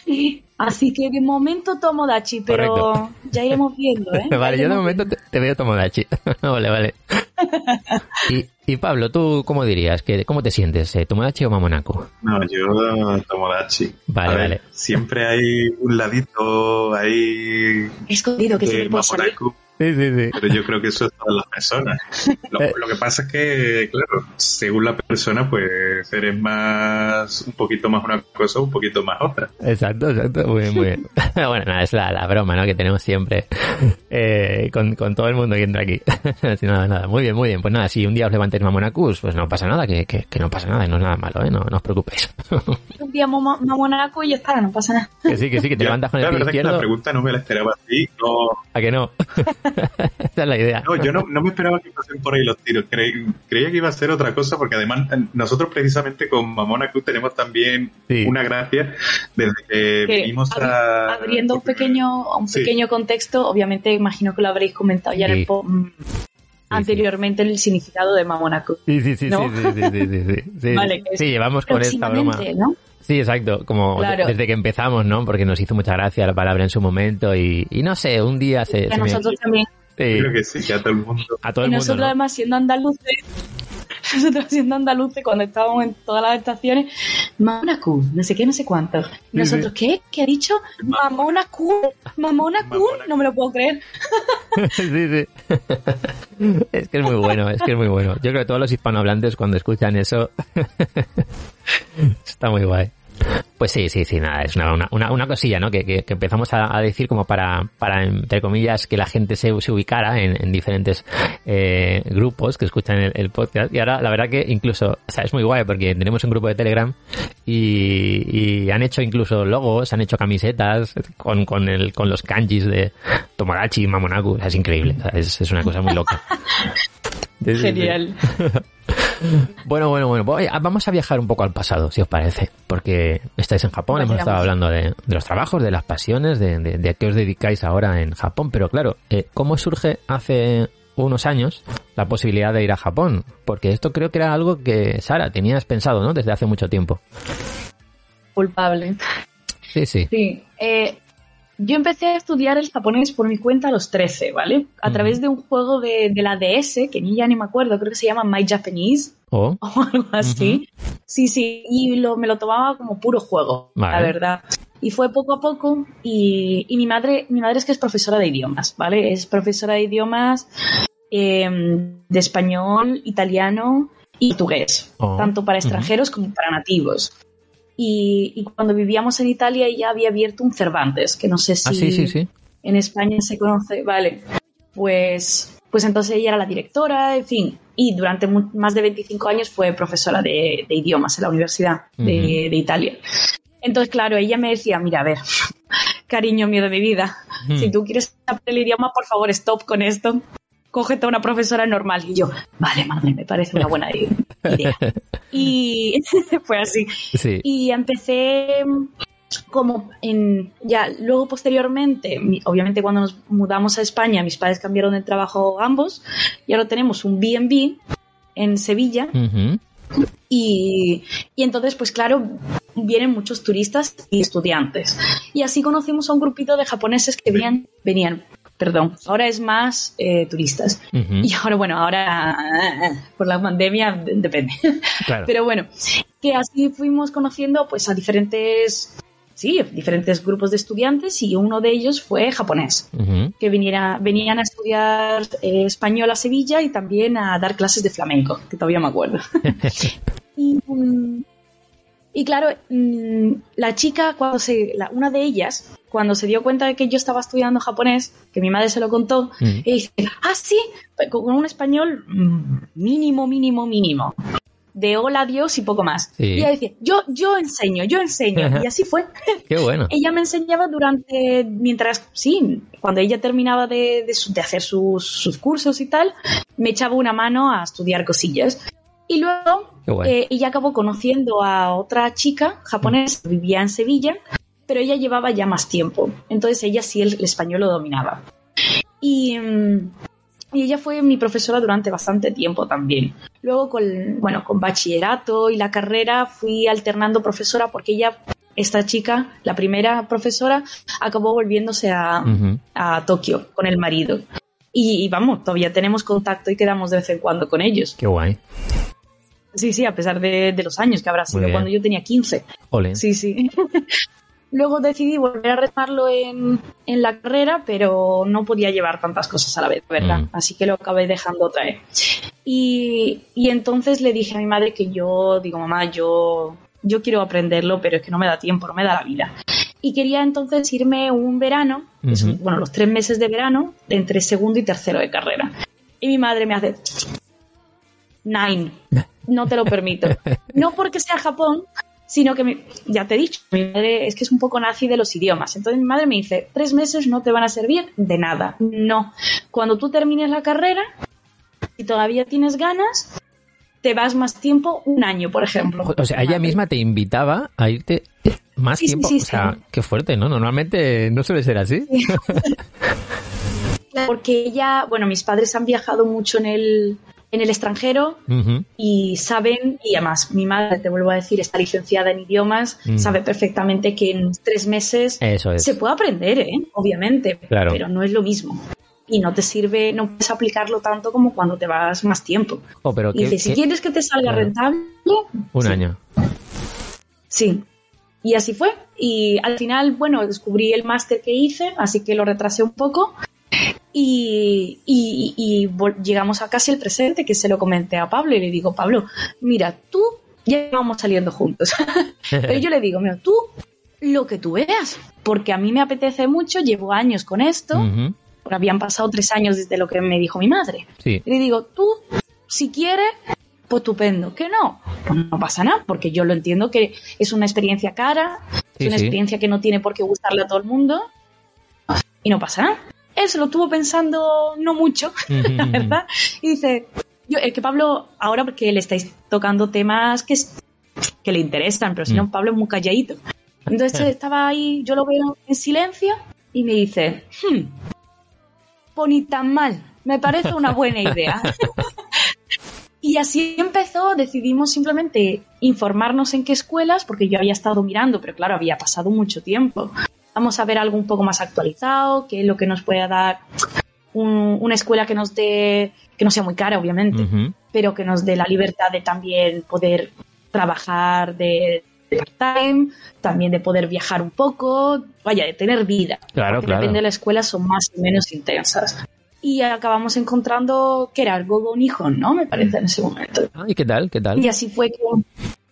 Así que de momento tomo dachi, pero Correcto. ya iremos viendo, ¿eh? Vale, yo de momento te, te veo Tomodachi. vale, vale. Y, y Pablo, ¿tú cómo dirías? que ¿Cómo te sientes? eh, ¿Tomodachi o Mamonaku? No, yo Tomodachi. Vale, ver, vale. Siempre hay un ladito ahí Escondido que se puede salir. Sí, sí, sí. pero yo creo que eso es todas las personas. Lo, Eh. lo que pasa es que, claro, según la persona, pues eres más, un poquito más una cosa, un poquito más otra. Exacto, exacto. Muy bien, muy bien. bueno, nada, es la, la broma, ¿no? Que tenemos siempre eh, con, con todo el mundo que entra aquí. Así, nada, nada. Muy bien, muy bien. Pues nada, si un día os levantáis Mamonacus, pues no pasa nada, que, que, que no pasa nada, no es nada malo, ¿eh? No, no os preocupéis. Un día mamo- mamonaco y ya está, no pasa nada. que sí, que sí, que te levantas con el la pie que la izquierdo. pregunta no me la esperaba así. No, ¿A que no? Esa es la idea. no yo no, no me esperaba que pasen por ahí los tiros. Cre- creía que iba a ser otra cosa, porque además eh, nosotros precisamente con Mamona Cruz tenemos también Sí. una gracia desde que Que vinimos abri- a... abriendo un pequeño, un Sí. pequeño contexto, obviamente imagino que lo habréis comentado ya en Sí. el po- mm, anteriormente el significado de mamonaco. Sí, sí, sí, ¿No? sí, sí, sí, sí, sí, sí. Vale, Sí, llevamos con esta broma. Sí, exacto, como Claro. desde que empezamos, ¿no? Porque nos hizo mucha gracia la palabra en su momento y, y no sé, un día se... Y a se me- nosotros también. sí, Creo que sí, que a todo el mundo. a todo Y el mundo, nosotros ¿no? además siendo andaluces, nosotros siendo andaluces cuando estábamos en todas las estaciones, Mamona Cool, no sé qué, no sé cuánto. Y nosotros, ¿qué? ¿Qué ha dicho? Mamona Cool, Mamona Cool, Mamona no me lo puedo creer. sí, sí. es que es muy bueno, es que es muy bueno. Yo creo que todos los hispanohablantes cuando escuchan eso está muy guay. Pues sí, sí, sí, nada, es una, una, una, una cosilla, ¿no? Que, que, que empezamos a, a decir como para, para, entre comillas, que la gente se, se ubicara en, en diferentes eh, grupos que escuchan el, el podcast. Y ahora, la verdad que incluso, o sea, es muy guay porque tenemos un grupo de Telegram y, y han hecho incluso logos, han hecho camisetas con, con, el, con los kanjis de Tomodachi y Mamonaku. O sea, es increíble, o sea, es, es una cosa muy loca. Genial. Bueno, bueno, bueno. Voy a- Vamos a viajar un poco al pasado, si os parece. Porque estáis en Japón, hemos estado hablando de, de los trabajos, de las pasiones, de, de, de a qué os dedicáis ahora en Japón. Pero claro, eh, ¿cómo surge hace unos años la posibilidad de ir a Japón? Porque esto creo que era algo que, Sara, tenías pensado, ¿no? Desde hace mucho tiempo. Culpable. Sí, sí. Sí. eh, yo empecé a estudiar el japonés por mi cuenta a los 13, ¿vale? A través de un juego de, de la DS, que ni ya ni me acuerdo, creo que se llama My Japanese Oh, o algo así. Sí, sí, y lo, me lo tomaba como puro juego, Vale. la verdad. Y fue poco a poco, y, y mi madre, mi madre es que es profesora de idiomas, ¿vale? Es profesora de idiomas eh, de español, italiano y portugués, Oh. tanto para extranjeros como para nativos. Y, y cuando vivíamos en Italia ella había abierto un Cervantes, que no sé si ah, sí, sí, sí. en España se conoce, vale, pues, pues entonces ella era la directora, en fin, y durante más de 25 años fue profesora de, de idiomas en la Universidad de, Italia. Entonces, claro, ella me decía, mira, a ver, cariño mío de mi vida, si tú quieres aprender el idioma, por favor, stop con esto. Cógete a una profesora normal. Y yo, vale, madre, me parece una buena idea. Y fue así. Sí. Y empecé como en ya luego posteriormente obviamente cuando nos mudamos a España mis padres cambiaron de trabajo ambos y ahora tenemos un B&B en Sevilla Ujú. y, y entonces pues claro vienen muchos turistas y estudiantes y así conocimos a un grupito de japoneses que venían venían perdón ahora es más eh, turistas y ahora bueno ahora por la pandemia de- depende Claro. pero bueno, que así fuimos conociendo pues a diferentes, sí, diferentes grupos de estudiantes y uno de ellos fue japonés, que viniera, venían a estudiar eh, español a Sevilla y también a dar clases de flamenco, que todavía me acuerdo. y, mm, y claro, mm, la chica, cuando se, la- una de ellas, cuando se dio cuenta de que yo estaba estudiando japonés, que mi madre se lo contó, Mm. y dice, ah, sí, con un español mm, mínimo, mínimo, mínimo. De hola, adiós y poco más. Sí. Y ella decía, yo, yo enseño, yo enseño. Y así fue. Qué bueno. ella me enseñaba durante, mientras, sí, cuando ella terminaba de, de su- de hacer sus, sus cursos y tal, me echaba una mano a estudiar cosillas. Y luego guay. eh, ella acabó conociendo a otra chica japonesa que vivía en Sevilla, pero ella llevaba ya más tiempo. Entonces ella sí el, el español lo dominaba. Y, mm, y ella fue mi profesora durante bastante tiempo también. Luego con, bueno, con bachillerato y la carrera fui alternando profesora porque ella, esta chica, la primera profesora, acabó volviéndose a, Ujú. a Tokio con el marido. Y, y vamos, todavía tenemos contacto y quedamos de vez en cuando con ellos. Qué guay. Sí, sí, a pesar de, de los años que habrá sido cuando yo tenía 15. Ole. Sí, sí. Luego decidí volver a retomarlo en, en la carrera, pero no podía llevar tantas cosas a la vez, ¿verdad? Mm. Así que lo acabé dejando otra vez. Y, y entonces le dije a mi madre que yo, digo, mamá, yo, yo quiero aprenderlo, pero es que no me da tiempo, no me da la vida. Y quería entonces irme un verano, que son, Ujú. bueno, los tres meses de verano, entre segundo y tercero de carrera. Y mi madre me hace, nine, no te lo permito. No porque sea Japón, sino que, me- ya te he dicho, mi madre es que es un poco nazi de los idiomas. Entonces mi madre me dice, tres meses no te van a servir de nada. No. Cuando tú termines la carrera, si todavía tienes ganas, te vas más tiempo, un año, por ejemplo. O sea, ella misma te invitaba a irte más Sí, sí, tiempo. sí, o sea, sí. qué fuerte, ¿no? Normalmente no suele ser así. Porque ella, bueno, mis padres han viajado mucho en el, en el extranjero y saben, y además mi madre, te vuelvo a decir, está licenciada en idiomas, sabe perfectamente que en tres meses Eso es. se puede aprender, ¿eh? obviamente, Claro. pero no es lo mismo. Y no te sirve, no puedes aplicarlo tanto como cuando te vas más tiempo. Oh, pero Y qué- dice, si qué- quieres que te salga Claro. rentable, un sí. año. Sí. Y así fue. Y al final, bueno, descubrí el máster que hice, así que lo retrasé un poco. Y, y- y vol- llegamos a casi el presente, que se lo comenté a Pablo y le digo, Pablo, mira, tú ya vamos saliendo juntos. Pero yo le digo, mira, tú lo que tú veas, porque a mí me apetece mucho, llevo años con esto, porque habían pasado tres años desde lo que me dijo mi madre. Sí. Y le digo, tú, si quieres, pues estupendo. Que no, pues no pasa nada, porque yo lo entiendo que es una experiencia cara, Sí, es una sí. experiencia que no tiene por qué gustarle a todo el mundo, y no pasa nada. Él se lo estuvo pensando no mucho, la verdad, y dice, yo, es que Pablo, ahora porque le estáis tocando temas que, que le interesan, pero si no, Mm. Pablo es muy calladito. Entonces estaba ahí, yo lo veo en silencio y me dice, hmm, pues ni tan mal, me parece una buena idea. y así empezó, decidimos simplemente informarnos en qué escuelas, porque yo había estado mirando, pero claro, había pasado mucho tiempo. Vamos a ver algo un poco más actualizado, que es lo que nos pueda dar un- una escuela que nos dé, que no sea muy cara, obviamente, Ujú. pero que nos dé la libertad de también poder trabajar de, de part-time, también de poder viajar un poco, vaya, de tener vida. Claro, claro. depende de la escuela, son más o menos intensas. Y acabamos encontrando que era algo hijo, ¿no? Me parece en ese momento. Ah, ¿Y qué tal? ¿Qué tal? Y así fue que,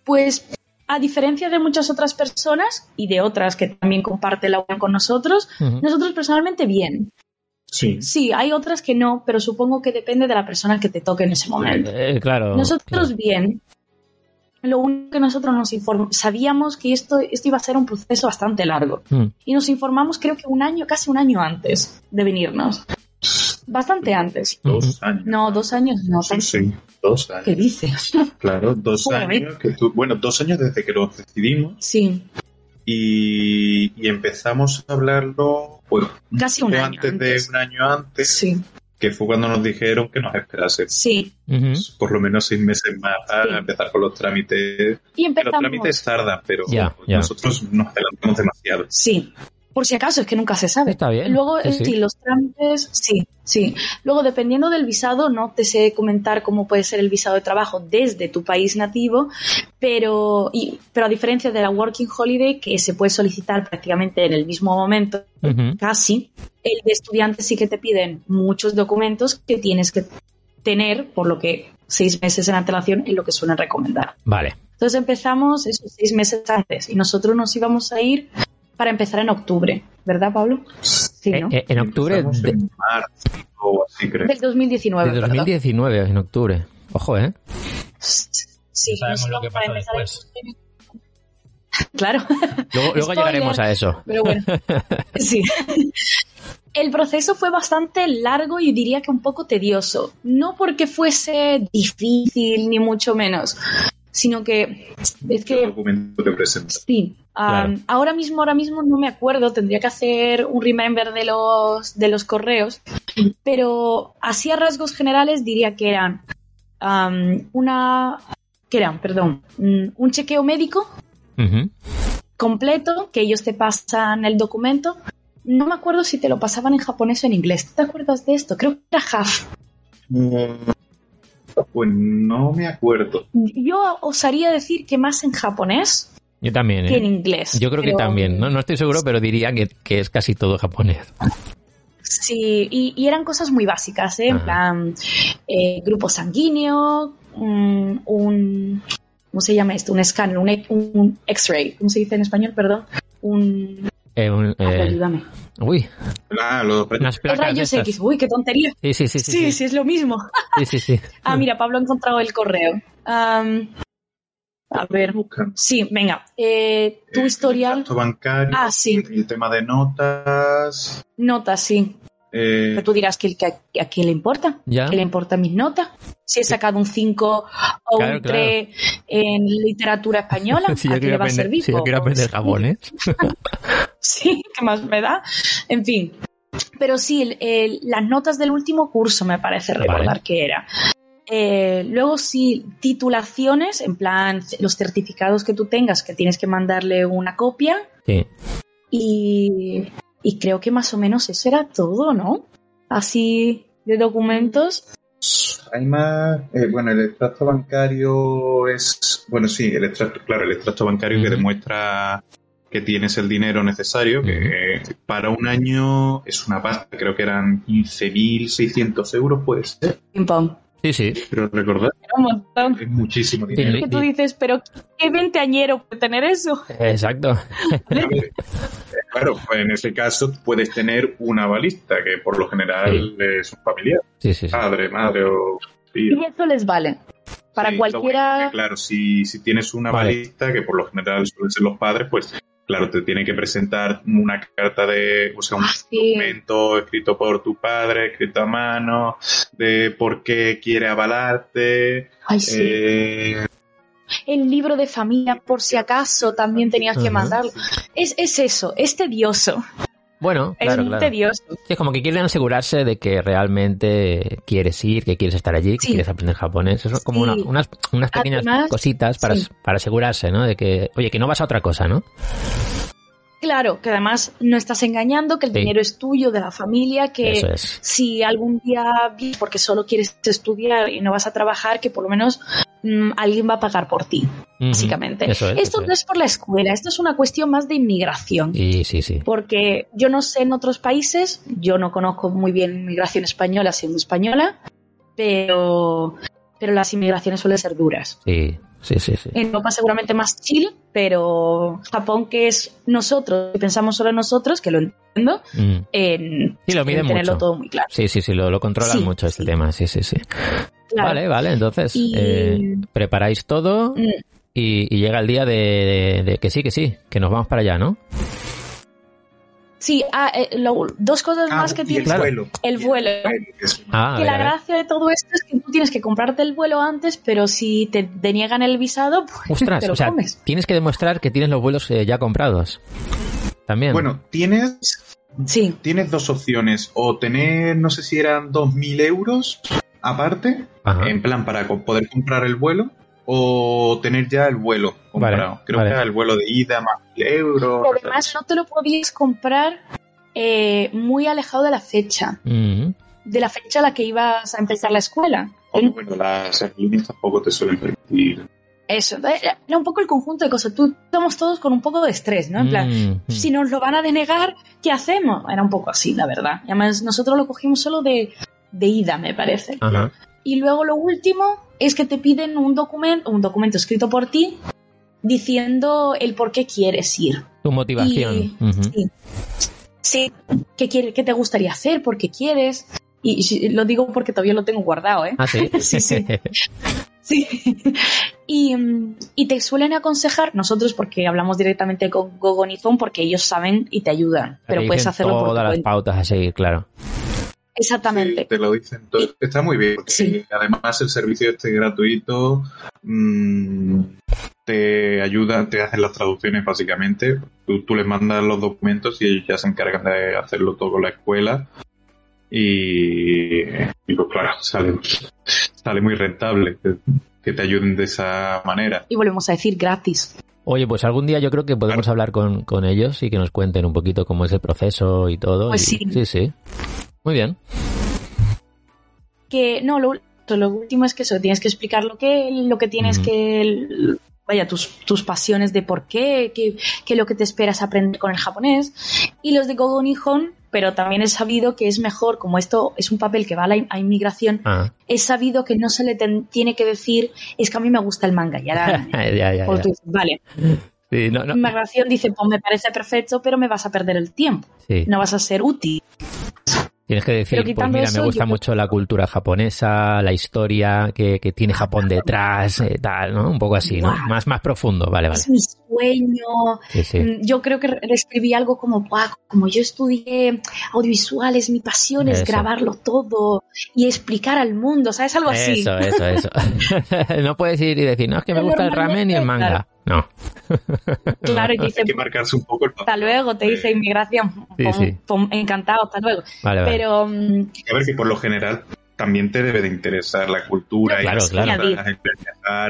pues, a diferencia de muchas otras personas y de otras que también comparten la unión con nosotros, nosotros personalmente bien. Sí. Sí, hay otras que no, pero supongo que depende de la persona que te toque en ese momento. Eh, claro. Nosotros claro. bien. Lo único que nosotros nos informamos, sabíamos que esto, esto iba a ser un proceso bastante largo. Mm. Y nos informamos creo que un año, casi un año antes de venirnos. Bastante antes. Dos años. No, dos años no. Sí, sí, dos ¿Qué años. dices? Claro, dos Joder. años. Que tú- bueno, dos años desde que lo decidimos Sí, y, y empezamos a hablarlo pues, casi un año antes, antes. de un año antes, Sí, que fue cuando nos dijeron que nos esperase sí. Ujú. por lo menos seis meses más para Sí. empezar con los trámites. Y Que los empezamos. trámites tardan, pero nosotros nos adelantamos demasiado. Sí, por si acaso, es que nunca se sabe. Está bien. Luego, Sí, sí. los trámites, sí, sí. Luego, dependiendo del visado, no te sé comentar cómo puede ser el visado de trabajo desde tu país nativo, pero, y, pero a diferencia de la Working Holiday, que se puede solicitar prácticamente en el mismo momento, casi, el de estudiante sí que te piden muchos documentos que tienes que tener, por lo que seis meses en antelación es lo que suelen recomendar. Vale. Entonces empezamos esos seis meses antes y nosotros nos íbamos a ir para empezar en octubre, ¿verdad, Pablo? Sí, ¿no? Eh, eh, en octubre Empezamos de, en marzo o así, creo. Del 2019. de perdón. 2019, en octubre. Ojo, ¿eh? Sí, sabemos lo que después. en- Claro, Luego, luego llegaremos a eso. pero bueno. Sí. El proceso fue bastante largo y diría que un poco tedioso. No porque fuese difícil, ni mucho menos, sino que es ¿Qué que documento te presentas? Sí. Claro. Ahora mismo, ahora mismo no me acuerdo, tendría que hacer un remember de los, de los correos, pero así a rasgos generales diría que eran am, una, que eran, perdón, mm, un chequeo médico completo, que ellos te pasan el documento. No me acuerdo si te lo pasaban en japonés o en inglés. ¿Tú te acuerdas de esto? Creo que era half. Pues no me acuerdo. Yo osaría decir que más en japonés Yo también, que en ¿eh? inglés. Yo creo que también. No, no estoy seguro, pero diría que, que es casi todo japonés. Sí, y, y eran cosas muy básicas, ¿eh? En plan, eh, grupo sanguíneo, un, un- ¿Cómo se llama esto? Un escáner, un, un X-ray. ¿Cómo se dice en español? Perdón. Un. Eh, un, ay, eh, ayúdame. uy, Ah, los unas placas de Rayos. X. Uy, qué tontería. Sí, sí, sí, sí. Sí, sí, sí. es lo mismo. Sí, sí, sí. Ah, mira, Pablo ha encontrado el correo. A ver. Sí, venga. Eh, tu Eh, historial. bancario, Ah, sí. el tema de notas. Notas, sí. eh, Pero tú dirás que, que a, a quién le importa. Ya. ¿Qué le importan mis notas? Si he sacado un 5 o Claro, un 3 en literatura española, Si ¿a yo quiero le va a servir? si yo quiero Pues, aprender japonés. Sí, ¿qué más me da? En fin. Pero sí, el- el- las notas del último curso me parece recordar Vale. que era. Eh, luego sí, titulaciones, en plan los certificados que tú tengas, que tienes que mandarle una copia. Sí. Y, y creo que más o menos eso era todo, ¿no? Así de documentos. Hay más. eh, bueno, el extracto bancario es. Bueno, sí, el extracto, claro, el extracto bancario que demuestra que tienes el dinero necesario, que para un año es una pasta, creo que eran 15.600 euros, puede ser. Sí, sí. Pero recordad, Era un montón. es muchísimo Sí, dinero. Que tú dices, pero ¿qué veinteañero puede tener eso? Exacto. Claro, pues en ese caso puedes tener una balista, que por lo general es un familiar, Sí, sí, sí. padre, madre o tío. Y eso les vale. Para Sí, cualquiera. bueno es claro, si, si tienes una Vale. balista, que por lo general suelen ser los padres, pues claro, te tiene que presentar una carta de, o sea, un Ah, sí. documento escrito por tu padre, escrito a mano, de por qué quiere avalarte. Ay, sí. eh, El libro de familia, por si acaso, también tenías que mandarlo. Es, es eso, es tedioso. Bueno, es claro, tedioso. Sí, es como que quieren asegurarse de que realmente quieres ir, que quieres estar allí, que Sí. quieres aprender japonés. Eso es como Sí. una- unas, unas pequeñas Además, cositas para, para asegurarse, ¿no? De que, oye, que no vas a otra cosa, ¿no? Claro, que además no estás engañando, que el Sí. dinero es tuyo, de la familia, que es. si algún día, porque solo quieres estudiar y no vas a trabajar, que por lo menos mm, alguien va a pagar por ti, básicamente. Eso es. esto eso no es. es por la escuela, esto es una cuestión más de inmigración. Sí, sí, sí. Porque yo no sé en otros países, yo no conozco muy bien inmigración española siendo española, pero, pero las inmigraciones suelen ser duras. Sí, sí, sí, sí. En Europa seguramente más chill, pero Japón, que es nosotros, que pensamos solo en nosotros, que lo entiendo, Mm. en Sí, lo miden tenerlo mucho. todo muy claro. Sí, sí, sí, lo, lo controlan mucho este tema, sí, sí, sí. Claro. Vale, vale, entonces Y- eh, preparáis todo Mm, y, y llega el día de, de- de que sí, que sí, que nos vamos para allá, ¿no? Sí, ah, eh, lo- dos cosas ah, más que y el Claro. vuelo. el vuelo. que Ah, a que ver, la gracia de todo esto es que tú tienes que comprarte el vuelo antes, pero si te deniegan el visado, pues Ostras, te lo o sea, comes. tienes que demostrar que tienes los vuelos eh, ya comprados. También. Bueno, tienes, Sí, tienes dos opciones. O tener, no sé si eran 2.000 euros aparte, Ajá. en plan para poder comprar el vuelo, o tener ya el vuelo comprado. Vale, Creo vale. que era el vuelo de ida más 1.000 euros. Pero además no te lo podías comprar eh, muy alejado de la fecha, Mm. de la fecha a la que ibas a empezar la escuela. Bueno, bueno, las aerolíneas tampoco te suelen permitir. Eso, era era un poco el conjunto de cosas. Tú estamos todos con un poco de estrés, ¿no? En plan, si nos lo van a denegar, ¿qué hacemos? Era un poco así, la verdad. Y además nosotros lo cogimos solo de, de ida, me parece. Ajá. Y luego lo último es que te piden un documento, un documento escrito por ti diciendo el por qué quieres ir. Tu motivación. Y- sí. Sí, ¿qué, quiere- qué te gustaría hacer? ¿Por qué quieres? Y, y lo digo porque todavía lo tengo guardado, ¿eh? Ah, sí. Sí, sí. Sí. Y, y te suelen aconsejar, nosotros porque hablamos directamente con Gogonizon, porque ellos saben y te ayudan, pero puedes hacerlo por tu Todas las cuenta. pautas a seguir, claro. Exactamente. Sí, te lo dicen todo. Está muy bien, porque Sí. además el servicio este gratuito mm, te ayuda, te hacen las traducciones básicamente. Tú, tú les mandas los documentos y ellos ya se encargan de hacerlo todo con la escuela. Y, y pues claro, sale, sale muy rentable que, que te ayuden de esa manera. Y volvemos a decir gratis. Oye, pues algún día yo creo que podemos hablar con, con ellos y que nos cuenten un poquito cómo es el proceso y todo. Pues y- sí. Sí, sí. Muy bien. Que no, lo, lo último es que eso, tienes que explicar lo que, lo que tienes que. Vaya, tus, tus pasiones de por qué, qué, qué lo que te esperas aprender con el japonés. Y los de Gogo Nihon, pero también he sabido que es mejor, como esto es un papel que va a la in- a inmigración, Ah, he sabido que no se le tiene que decir, es que a mí me gusta el manga. Y ahora, ya, ya, ya. tú dices, vale, Sí, no, no. inmigración dice, pues me parece perfecto, pero me vas a perder el tiempo. Sí. No vas a ser útil. Tienes que decir, pues mira, eso, me gusta mucho la cultura japonesa, la historia que, que tiene Japón detrás, eh, tal, ¿no? Un poco así, ¿no? Más, más profundo, vale, vale. Es mi sueño, Sí, sí. Mm, Yo creo que escribí algo como, "Buah, como yo estudié audiovisuales, mi pasión es grabarlo todo y explicar al mundo, ¿sabes? Algo así. Eso, eso, eso. no puedes ir y decir, no, es que me gusta el ramen y el manga. No. Claro, y te dice, Hay que marcarse un poco el hasta luego, te dice inmigración, Sí, pom- encantado, hasta luego. Vale, vale. Pero mm, A ver, que por lo general también te debe de interesar la cultura Claro, y las claro.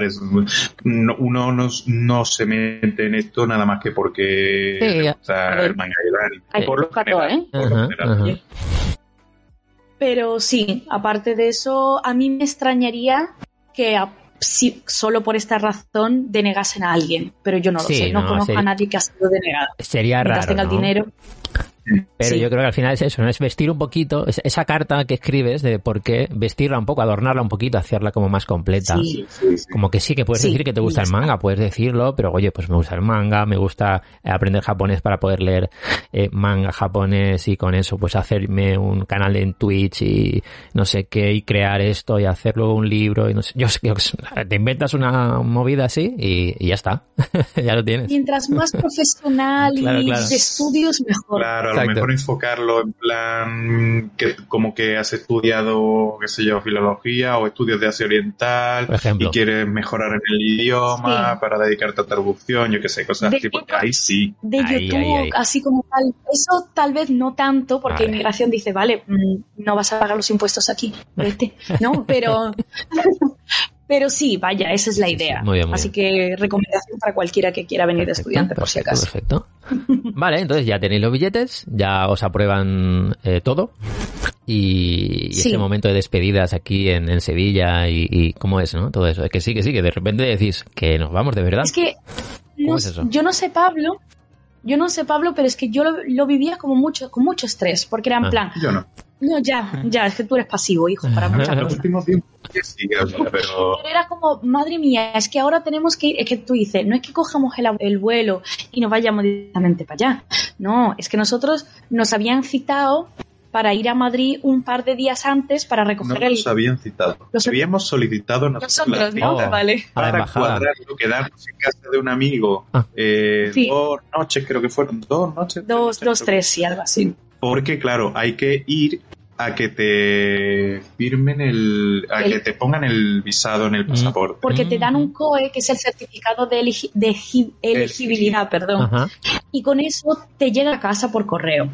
es- no- uno no, no se mete en esto nada más que porque Sí, le ya. gusta A ver. el manga y el anime. hay por lo general, todo, ¿eh? por lo general. Pero sí, aparte de eso, a mí me extrañaría que a- si- solo por esta razón denegasen a alguien, pero yo no lo Sí, sé, no, no, conozco a nadie que ha sido denegado. Sería Mientras raro, tenga el dinero, Pero Sí. yo creo que al final es eso, ¿no? Es vestir un poquito, es- esa carta que escribes de por qué vestirla un poco, adornarla un poquito, hacerla como más completa. Sí. Sí, sí. Como que sí, que puedes Sí, decir que te gusta el manga, puedes decirlo, pero oye, pues me gusta el manga, me gusta eh, aprender japonés para poder leer eh, manga japonés y con eso pues hacerme un canal en Twitch y no sé qué y crear esto y hacer luego un libro y no sé, yo sé, yo te inventas una movida así y, y ya está, ya lo tienes. Mientras más profesional Claro, y claro. de estudios, mejor. Claro, a lo mejor enfocarlo en plan que como que has estudiado, qué sé yo, filología o estudios de Asia Oriental Por ejemplo. y quieres mejorar en el idioma Sí. para dedicarte a traducción, yo qué sé, cosas De así, porque ahí sí. de Ahí, YouTube, ahí, ahí. así como tal. Eso tal vez no tanto, porque Vale. inmigración dice, vale, mm, no vas a pagar los impuestos aquí, vete. ¿no? Pero, pero sí, vaya, esa es la Sí, sí, idea. muy bien, muy así que recomendación para cualquiera que quiera venir de estudiante, por si acaso. Perfecto. Vale, entonces ya tenéis los billetes, ya os aprueban eh, todo. Y, y Sí. ese momento de despedidas aquí en, en Sevilla y, y cómo es, ¿no? Todo eso. Es que sí, que sí, que de repente decís que nos vamos de verdad. Es que ¿Cómo no- es yo no sé Pablo, yo no sé Pablo, pero es que yo lo, lo vivía como mucho, con mucho estrés, porque era en Ah. plan, Yo no. no, ya, ya, es que tú eres pasivo, hijo, para muchas En los cosas. últimos tiempos que sí, pero Pero era como, madre mía, es que ahora tenemos que ir, es que tú dices, no es que cojamos el, el vuelo y nos vayamos directamente para allá. No, es que nosotros nos habían citado para ir a Madrid un par de días antes para no recoger el... nos habían citado. Los- Habíamos solicitado nosotros Nosotros, ¿no? Oh. Vale. Para cuadrarlo, quedarnos en casa de un amigo Ah. eh, Sí. dos noches, creo que fueron dos noches. Dos, tres dos, tres, sí, algo así. Porque, claro, hay que ir a que te firmen el. a El- que te pongan el visado en el Mm. pasaporte. Porque te dan Mm. un COE, que es el certificado de, elegi- de egi- elegibilidad, perdón. Ajá. y con eso te llega a casa por correo.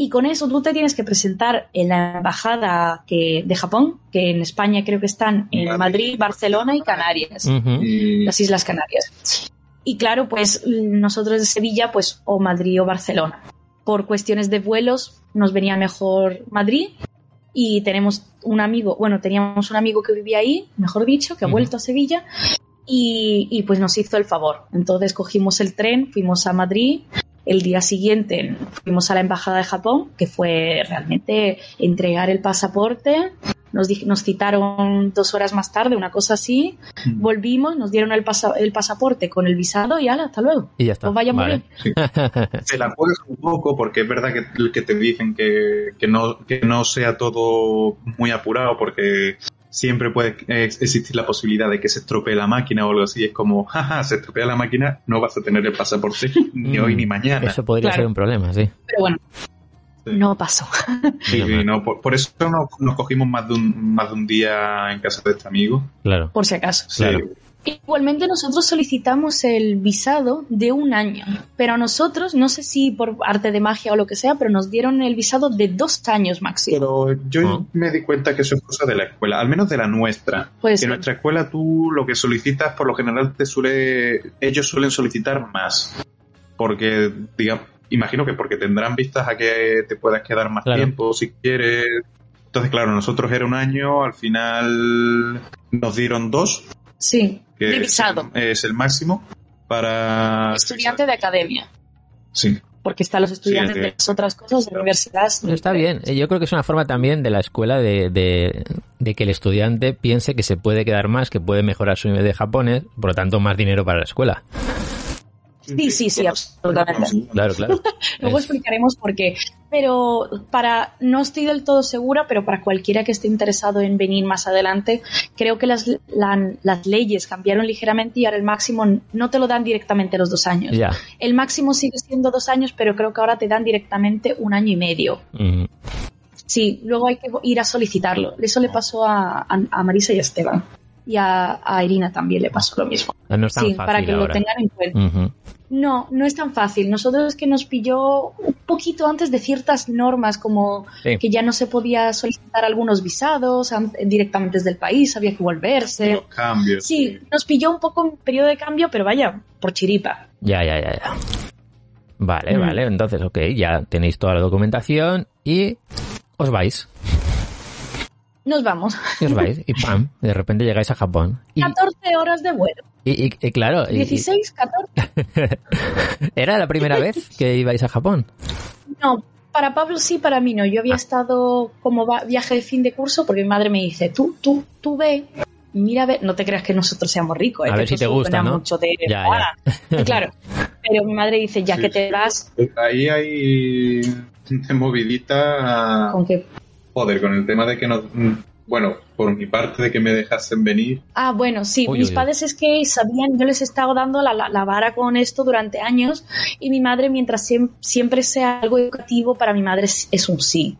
Y con eso tú te tienes que presentar en la embajada que, de Japón, que en España creo que están en Madrid. Madrid, Barcelona y Canarias, Ujú. Y- las Islas Canarias. Y claro, pues nosotros de Sevilla, pues o Madrid o Barcelona. Por cuestiones de vuelos nos venía mejor Madrid y tenemos un amigo, bueno, teníamos un amigo que vivía ahí, mejor dicho, que ha vuelto a Sevilla y, y, pues nos hizo el favor. Entonces cogimos el tren, fuimos a Madrid. El día siguiente fuimos a la embajada de Japón, que fue realmente entregar el pasaporte. Nos, nos citaron dos horas más tarde, una cosa así. Volvimos, nos dieron el, pasa- el pasaporte con el visado y ala, hasta luego. Y ya está. Pues vaya muy bien. te la juegas un poco porque es verdad que, que te dicen que, que, no, que no sea todo muy apurado porque siempre puede eh, existir la posibilidad de que se estropee la máquina o algo así. Es como, jaja, se estropea la máquina, no vas a tener el pasaporte ni Mm, hoy ni mañana. Eso podría Claro. ser un problema, sí. Pero bueno, Sí. no pasó. Sí, sí, no, por, por eso nos, nos cogimos más de, un, más de un día en casa de este amigo. Claro. Por si acaso. Sí. Claro. Igualmente nosotros solicitamos el visado de un año, pero a nosotros, no sé si por arte de magia o lo que sea, pero nos dieron el visado de dos años máximo. Pero yo Ah. me di cuenta que eso es cosa de la escuela, al menos de la nuestra. Pues que en nuestra escuela tú lo que solicitas por lo general te suele ellos suelen solicitar más porque digamos imagino que porque tendrán vistas a que te puedas quedar más Claro. tiempo si quieres entonces claro nosotros era un año al final nos dieron dos sí, que de es- visado, es el máximo para estudiante de academia, sí porque están los estudiantes Sí, de las otras cosas, de universidades. Está bien. Eh, Yo creo que es una forma también de la escuela de, de, de que el estudiante piense que se puede quedar más, que puede mejorar su nivel de japonés, por lo tanto más dinero para la escuela. Sí, sí, sí, absolutamente. Claro, claro. Luego Es- explicaremos por qué. Pero para, no estoy del todo segura, pero para cualquiera que esté interesado en venir más adelante, creo que las, la- las leyes cambiaron ligeramente y ahora el máximo no te lo dan directamente los dos años. ya. El máximo sigue siendo dos años, pero creo que ahora te dan directamente un año y medio. Mm. Sí, luego hay que ir a solicitarlo. Eso le pasó a, a- a Marisa y a Esteban. Y a, a Irina también le pasó lo mismo. No es tan Sí, fácil para que lo tengan en cuenta. No, no es tan fácil. Nosotros es que nos pilló un poquito antes de ciertas normas, como Sí. que ya no se podía solicitar algunos visados directamente desde el país, había que volverse. cambios Sí, nos pilló un poco en periodo de cambio, pero vaya, por chiripa. Ya, ya, ya, ya. Vale, Mm. vale. Entonces, ok, ya tenéis toda la documentación y os vais. Nos vamos. Y os vais. Y pam, de repente llegáis a Japón. Y, 14 horas de vuelo. y, y- y claro, y- y- 16, 14. ¿era la primera vez que ibais a Japón? No, para Pablo sí, para mí no. Yo había estado como viaje de fin de curso porque mi madre me dice, tú, tú, tú ve, mira, a ver, no te creas que nosotros seamos ricos. eh, A que ver si te gusta, mucho de- Ya, Ah, Claro. Pero mi madre dice, ya Sí, que te das, Ahí hay de movidita. con que... Joder, con el tema de que no. Bueno, por mi parte, de que me dejasen venir. Ah, bueno, sí, mis padres es que sabían, yo les he estado dando la, la- la vara con esto durante años y mi madre, mientras siem- siempre sea algo educativo, para mi madre es, es un sí.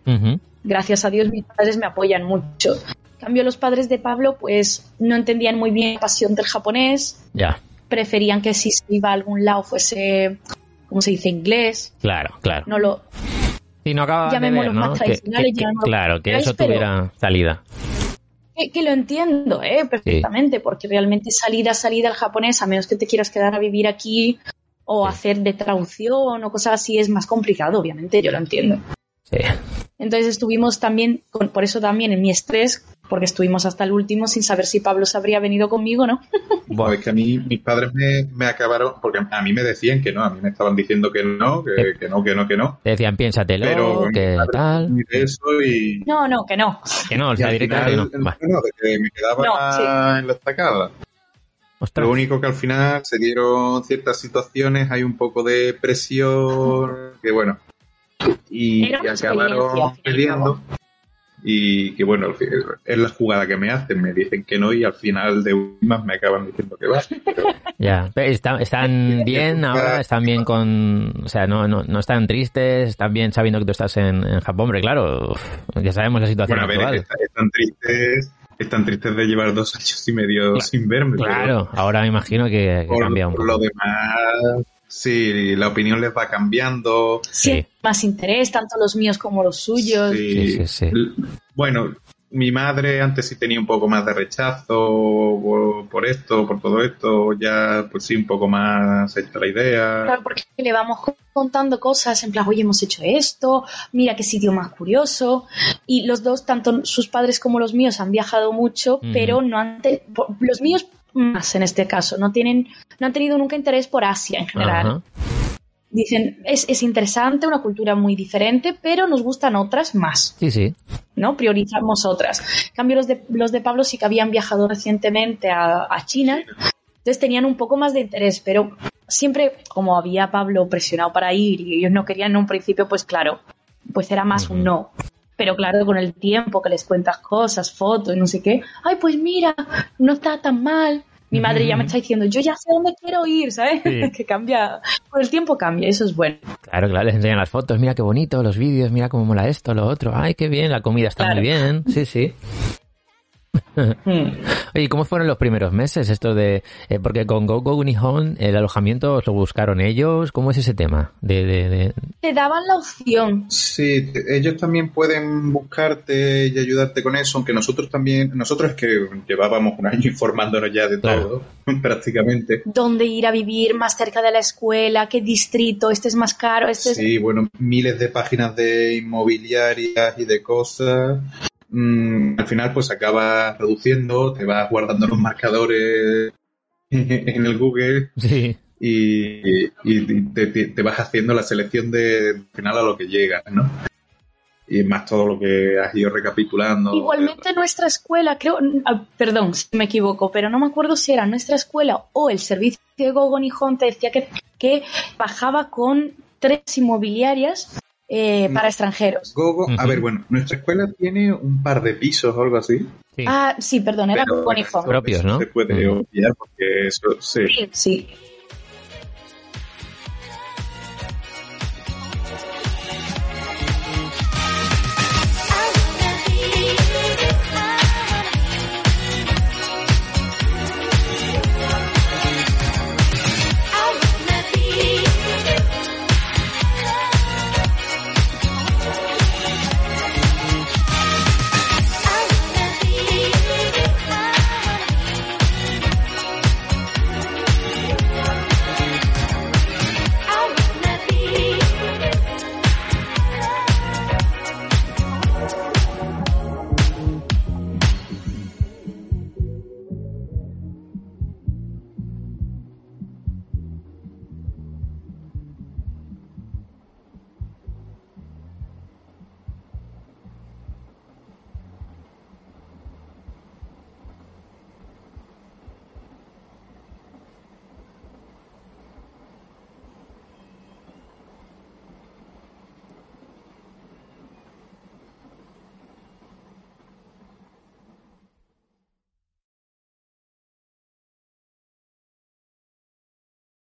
Gracias a Dios mis padres me apoyan mucho. En cambio, los padres de Pablo, pues no entendían muy bien la pasión del japonés, Ya, preferían que si se iba a algún lado fuese, ¿cómo se dice? Inglés. claro, claro. No lo, Y no acaba de ver, ¿no? más Que- tradicionales, que- que- llamémoslos claro, que eso tuviera salida. que, lo entiendo, ¿eh? perfectamente, porque realmente salida, salida al japonés, a menos que te quieras quedar a vivir aquí o Sí. hacer de traducción o cosas así, es más complicado, obviamente, yo lo entiendo. Sí. Entonces estuvimos también, con- por eso también en mi estrés, porque estuvimos hasta el último sin saber si Pablo se habría venido conmigo, ¿no? Bueno, es que a mí, mis padres me, me acabaron. Porque a mí me decían que no, a mí me estaban diciendo que no, que, que no, que no, que no. Te decían, piénsatelo, Pero que tal. eso y. No, no, que no. Que no, o sea, directamente no. Bueno, de que me quedaba No, sí. en la estacada. ostras. Lo único que al final se dieron ciertas situaciones, hay un poco de presión, que bueno, y, acabaron fin y al perdiendo. Y que bueno, es la jugada que me hacen, me dicen que no y al final de últimas me acaban diciendo que va. Ya, Pero están bien ahora, están bien con, o sea, no, no, no están tristes, están bien sabiendo que tú estás en, en Japón, hombre, claro, uf, ya sabemos la situación Bueno, a ver, actual. es que est- están tristes, están tristes de llevar dos años y medio sin verme. pero Claro, ahora me imagino que, que por, cambia un por poco. lo demás, sí, la opinión les va cambiando. Sí, más interés, tanto los míos como los suyos. Sí, sí, Bueno, mi madre antes sí tenía un poco más de rechazo por, por esto, por todo esto, ya pues sí, un poco más hecha la idea. Claro, porque le vamos contando cosas en plan, oye, hemos hecho esto, mira qué sitio más curioso. Y los dos, tanto sus padres como los míos, han viajado mucho, pero no han los míos más en este caso, no tienen, no han tenido nunca interés por Asia en general. Ajá. Dicen, es, es interesante, una cultura muy diferente, pero nos gustan otras más. Sí, sí. ¿no? Priorizamos otras. En cambio, los de, los de Pablo sí que habían viajado recientemente a, a China, entonces tenían un poco más de interés, pero siempre, como había Pablo presionado para ir y ellos no querían en un principio, pues claro, pues era más un no. Pero claro, con el tiempo que les cuentas cosas, fotos no sé qué, ay, pues mira, no está tan mal. Mi madre ya me está diciendo, yo ya sé dónde quiero ir, ¿sabes? Sí. que cambia, con el tiempo cambia, eso es bueno. Claro, claro, les enseñan las fotos, mira qué bonito, los vídeos, mira cómo mola esto, lo otro, ay, qué bien, la comida está Claro. muy bien, sí, sí. Oye, ¿y ¿cómo fueron los primeros meses esto de, eh, porque con Go Go Nihon el alojamiento os lo buscaron ellos, ¿cómo es ese tema? De, de, de- Te daban la opción, Sí, te- ellos también pueden buscarte y ayudarte con eso, aunque nosotros también, nosotros es que llevábamos un año informándonos ya de Claro. todo, prácticamente. dónde ir a vivir más cerca de la escuela, qué distrito, este es más caro, este es... Sí, bueno, miles de páginas de inmobiliarias y de cosas. Mm, al final, pues acabas reduciendo, te vas guardando los marcadores en el Google Sí, y, y te, te- te vas haciendo la selección de al final a lo que llegas, ¿no? Y más todo lo que has ido recapitulando. Igualmente nuestra escuela, creo, ah, perdón si me equivoco, pero no me acuerdo si era nuestra escuela o el servicio de Gogo Nihon te decía que, que bajaba con tres inmobiliarias eh, para extranjeros. Gogo, a Ujú. ver, bueno, nuestra escuela tiene un par de pisos o algo así. sí. Ah, sí, perdón, era pero Gogo bueno, Nihon. Propios, ¿no? Se puede Ujú. obviar porque eso, sí. Sí, sí.